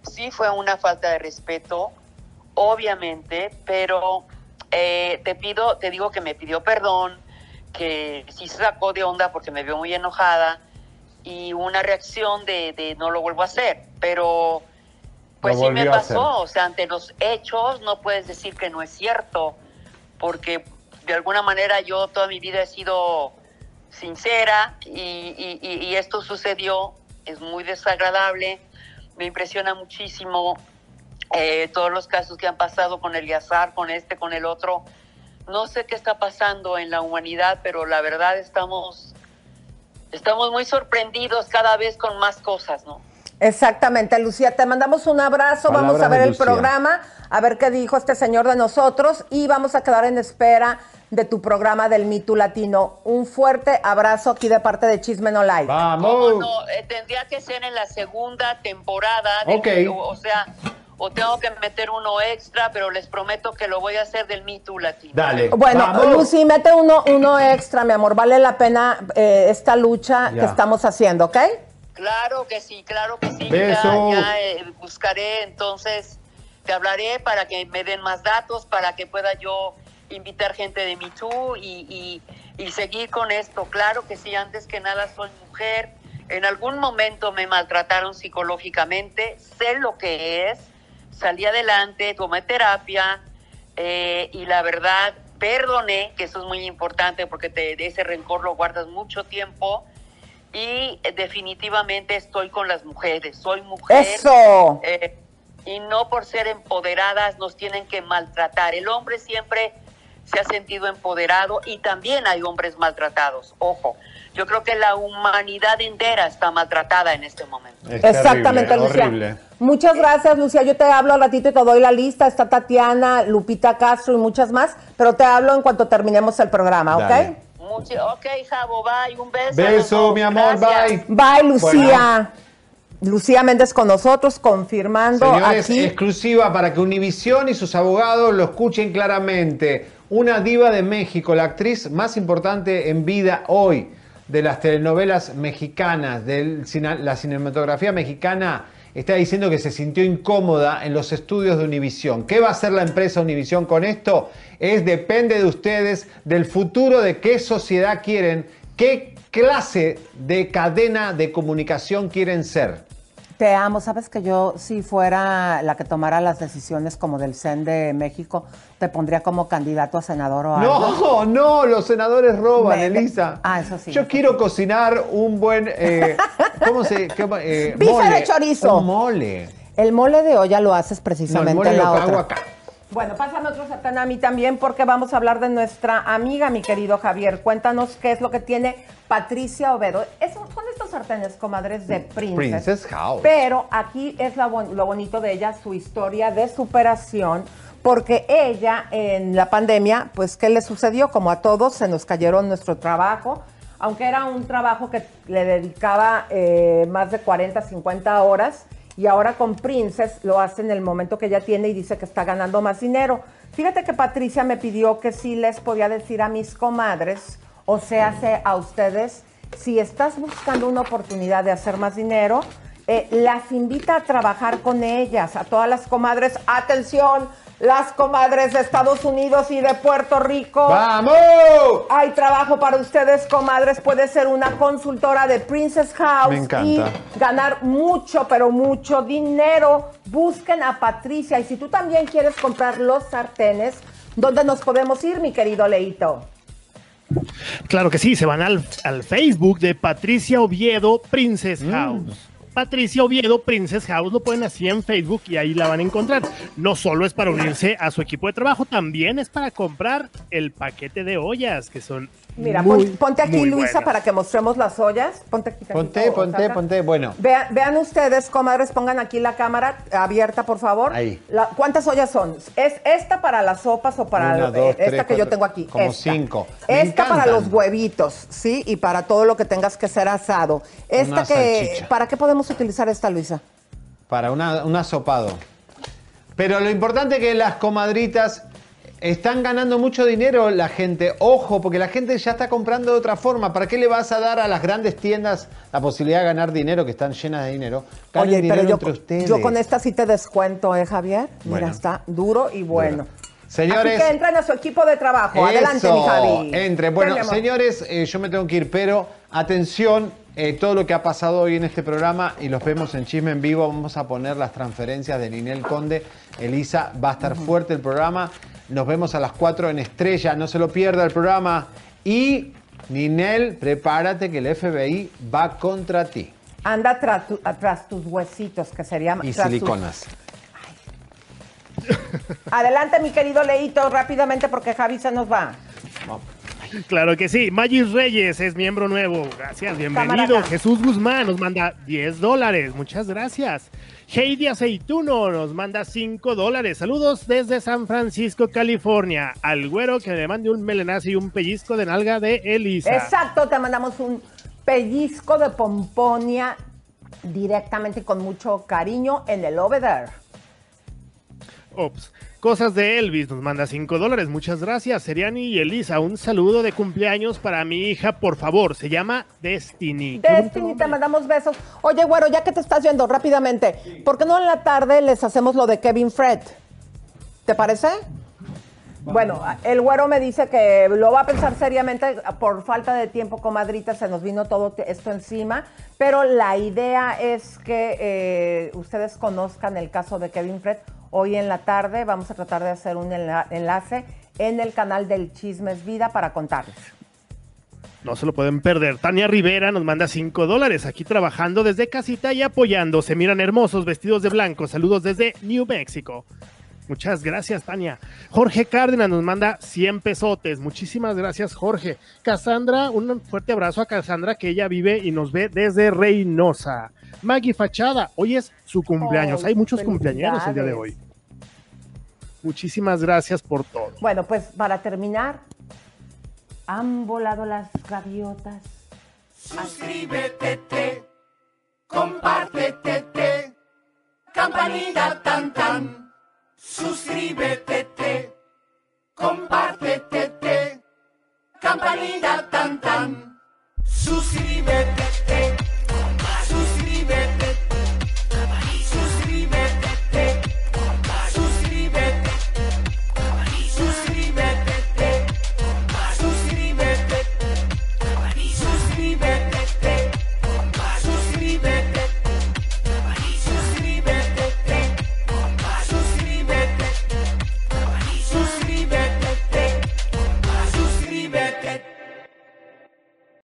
Sí fue una falta de respeto, obviamente, pero eh, te pido, te digo que me pidió perdón, que sí se sacó de onda porque me vio muy enojada y una reacción de, de no lo vuelvo a hacer. Pero pues sí me pasó. O sea, ante los hechos no puedes decir que no es cierto, porque de alguna manera yo toda mi vida he sido sincera y, y- y- esto sucedió, es muy desagradable, me impresiona muchísimo eh, todos los casos que han pasado con Eliazar, con este, con el otro. No sé qué está pasando en la humanidad, pero la verdad estamos, estamos muy sorprendidos cada vez con más cosas, ¿no? Exactamente, Lucía, te mandamos un abrazo, vamos a ver de el programa, a ver qué dijo este señor de nosotros y vamos a quedar en espera de tu programa del Me Too Latino. Un fuerte abrazo aquí de parte de Chisme No. Vamos. No, eh, tendría que ser en la segunda temporada. del- Ok. o sea, o tengo que meter uno extra, pero les prometo que lo voy a hacer del Me Too Latino. Dale. Bueno, Vamos. Lucy, mete uno, uno extra, mi amor, vale la pena eh, esta lucha Ya. que estamos haciendo, ¿ok? Claro que sí, claro que sí. Beso. Ya, ya, eh, buscaré, entonces te hablaré para que me den más datos, para que pueda yo invitar gente de Me Too y, y, y seguir con esto. Claro que sí, antes que nada soy mujer. En algún momento me maltrataron psicológicamente, sé lo que es, salí adelante, tomé terapia eh, y la verdad perdoné, que eso es muy importante porque te, de ese rencor lo guardas mucho tiempo y definitivamente estoy con las mujeres, soy mujer. ¡Eso! eh, y no por ser empoderadas nos tienen que maltratar. El hombre siempre se ha sentido empoderado y también hay hombres maltratados. Ojo, yo creo que la humanidad entera está maltratada en este momento. Exactamente, Lucía. Muchas gracias, Lucía. Yo te hablo al ratito y te doy la lista. Está Tatiana, Lupita Castro y muchas más. Pero te hablo en cuanto terminemos el programa, Dale. ¿ok? Mucho, ok, Javo, bye, un beso. Beso, mi amor, Gracias. bye. Bye, Lucía. Lucía Méndez con nosotros, confirmando Señores, aquí. exclusiva para que Univisión y sus abogados lo escuchen claramente. Una diva de México, la actriz más importante en vida hoy de las telenovelas mexicanas, de la cinematografía mexicana, está diciendo que se sintió incómoda en los estudios de Univisión. ¿Qué va a hacer la empresa Univisión con esto? Es depende de ustedes, del futuro de qué sociedad quieren, qué clase de cadena de comunicación quieren ser. Te amo, sabes que yo si fuera la que tomara las decisiones como del CEN de México, te pondría como candidato a senador o algo. No, no, los senadores roban, Me- Elisa. Ah, eso sí. Yo quiero cocinar un buen. eh, ¿Cómo se.? qué- eh, mole. de chorizo. Un mole. El mole de olla lo haces No, precisamente el mole en lo la hago otra. acá. Bueno, pásame otro sartén a mí también porque vamos a hablar de nuestra amiga, mi querido Javier. Cuéntanos qué es lo que tiene Patricia Ovedo. Es- son estos sartenes, comadres, de Princess. Princess House. Pero aquí es la lo bonito de ella, su historia de superación, porque ella en la pandemia, pues, ¿qué le sucedió? Como a todos, se nos cayeron nuestro trabajo, aunque era un trabajo que le dedicaba eh, más de 40, 50 horas, y ahora con Princess lo hace en el momento que ella tiene y dice que está ganando más dinero. Fíjate que Patricia me pidió que sí les podía decir a mis comadres, o sea, a ustedes, si estás buscando una oportunidad de hacer más dinero, eh, las invita a trabajar con ellas, a todas las comadres. Atención, las comadres de Estados Unidos y de Puerto Rico. ¡Vamos! Hay trabajo para ustedes, comadres. Puede ser una consultora de Princess House Me encanta. y ganar mucho, pero mucho dinero. Busquen a Patricia. Y si tú también quieres comprar los sartenes, ¿dónde nos podemos ir, mi querido Leito? Claro que sí, se van al, al Facebook de Patricia Oviedo Princess House. Patricia Oviedo Princess House lo pueden así en Facebook y ahí la van a encontrar. No solo es para unirse a su equipo de trabajo, también es para comprar el paquete de ollas, que son Mira, muy, pon- ponte aquí, muy Luisa, buenas. para que mostremos las ollas. Ponte aquí. Ponte, ponte, Sandra. ponte. Bueno, Vean, vean ustedes, comadres, pongan aquí la cámara abierta, por favor. Ahí. La- ¿Cuántas ollas son? ¿Es esta para las sopas o para Una, el- dos, eh, esta tres, que yo tengo aquí? como Esta. cinco. Me Esta para los huevitos, ¿sí? Y para todo lo que tengas que ser asado. Esta Una que, salchicha. ¿para qué podemos utilizar esta, Luisa? para una, un asopado. Pero lo importante es que las comadritas están ganando mucho dinero la gente. Ojo, porque la gente ya está comprando de otra forma. ¿Para qué le vas a dar a las grandes tiendas la posibilidad de ganar dinero, que están llenas de dinero? Ganen Oye, dinero pero yo, entre ustedes. yo con esta sí te descuento, ¿eh, Javier? Mira, Bueno. está duro y bueno. Señores, Así que entren a su equipo de trabajo. Adelante, mi Javi. Entre. Bueno, señores, eh, yo me tengo que ir, pero atención, eh, todo lo que ha pasado hoy en este programa y los vemos en Chisme en Vivo. Vamos a poner las transferencias de Ninel Conde. Elisa, va a estar fuerte el programa. Nos vemos a las 4 en Estrella. No se lo pierda el programa. Y Ninel, prepárate que el FBI va contra ti. Anda tras, tu- atrás tus huesitos, que sería Y tras tus- siliconas. Adelante, mi querido Leito, rápidamente, porque Javi se nos va. Claro que sí. Magis Reyes es miembro nuevo. Gracias, bienvenido. Jesús Guzmán nos manda 10 dólares. Muchas gracias. Heidi Aceituno nos manda 5 dólares. Saludos desde San Francisco, California. Al güero que le mande un melenazo y un pellizco de nalga de Elisa. Exacto, te mandamos un pellizco de pomponia directamente con mucho cariño en el over there. Ops. Cosas de Elvis nos manda 5 dólares. Muchas gracias. Seriani y Elisa, un saludo de cumpleaños para mi hija, por favor. Se llama Destiny. Destiny, te mandamos besos. Oye, güero, ya que te estás yendo rápidamente, ¿por qué no en la tarde les hacemos lo de Kevin Fred? ¿Te parece? Bueno, el güero me dice que lo va a pensar seriamente por falta de tiempo, comadrita, se nos vino todo esto encima, pero la idea es que eh, ustedes conozcan el caso de Kevin Fred. Hoy en la tarde vamos a tratar de hacer un enla- enlace en el canal del Chismes Vida para contarles. No se lo pueden perder. Tania Rivera nos manda 5 dólares aquí trabajando desde casita y apoyando. Se miran hermosos vestidos de blanco. Saludos desde New Mexico. Muchas gracias, Tania. Jorge Cárdenas nos manda 100 pesotes. Muchísimas gracias, Jorge. Cassandra, un fuerte abrazo a Cassandra que ella vive y nos ve desde Reynosa. Maggie Fachada, hoy es su cumpleaños. Ay, Hay muchos cumpleaños el día de hoy. Muchísimas gracias por todo. Bueno, pues para terminar, han volado las gaviotas. Suscríbete, te, compártete, te, campanita tan tan. Suscríbete, te, compártete, te, campanita tan tan. Suscríbete.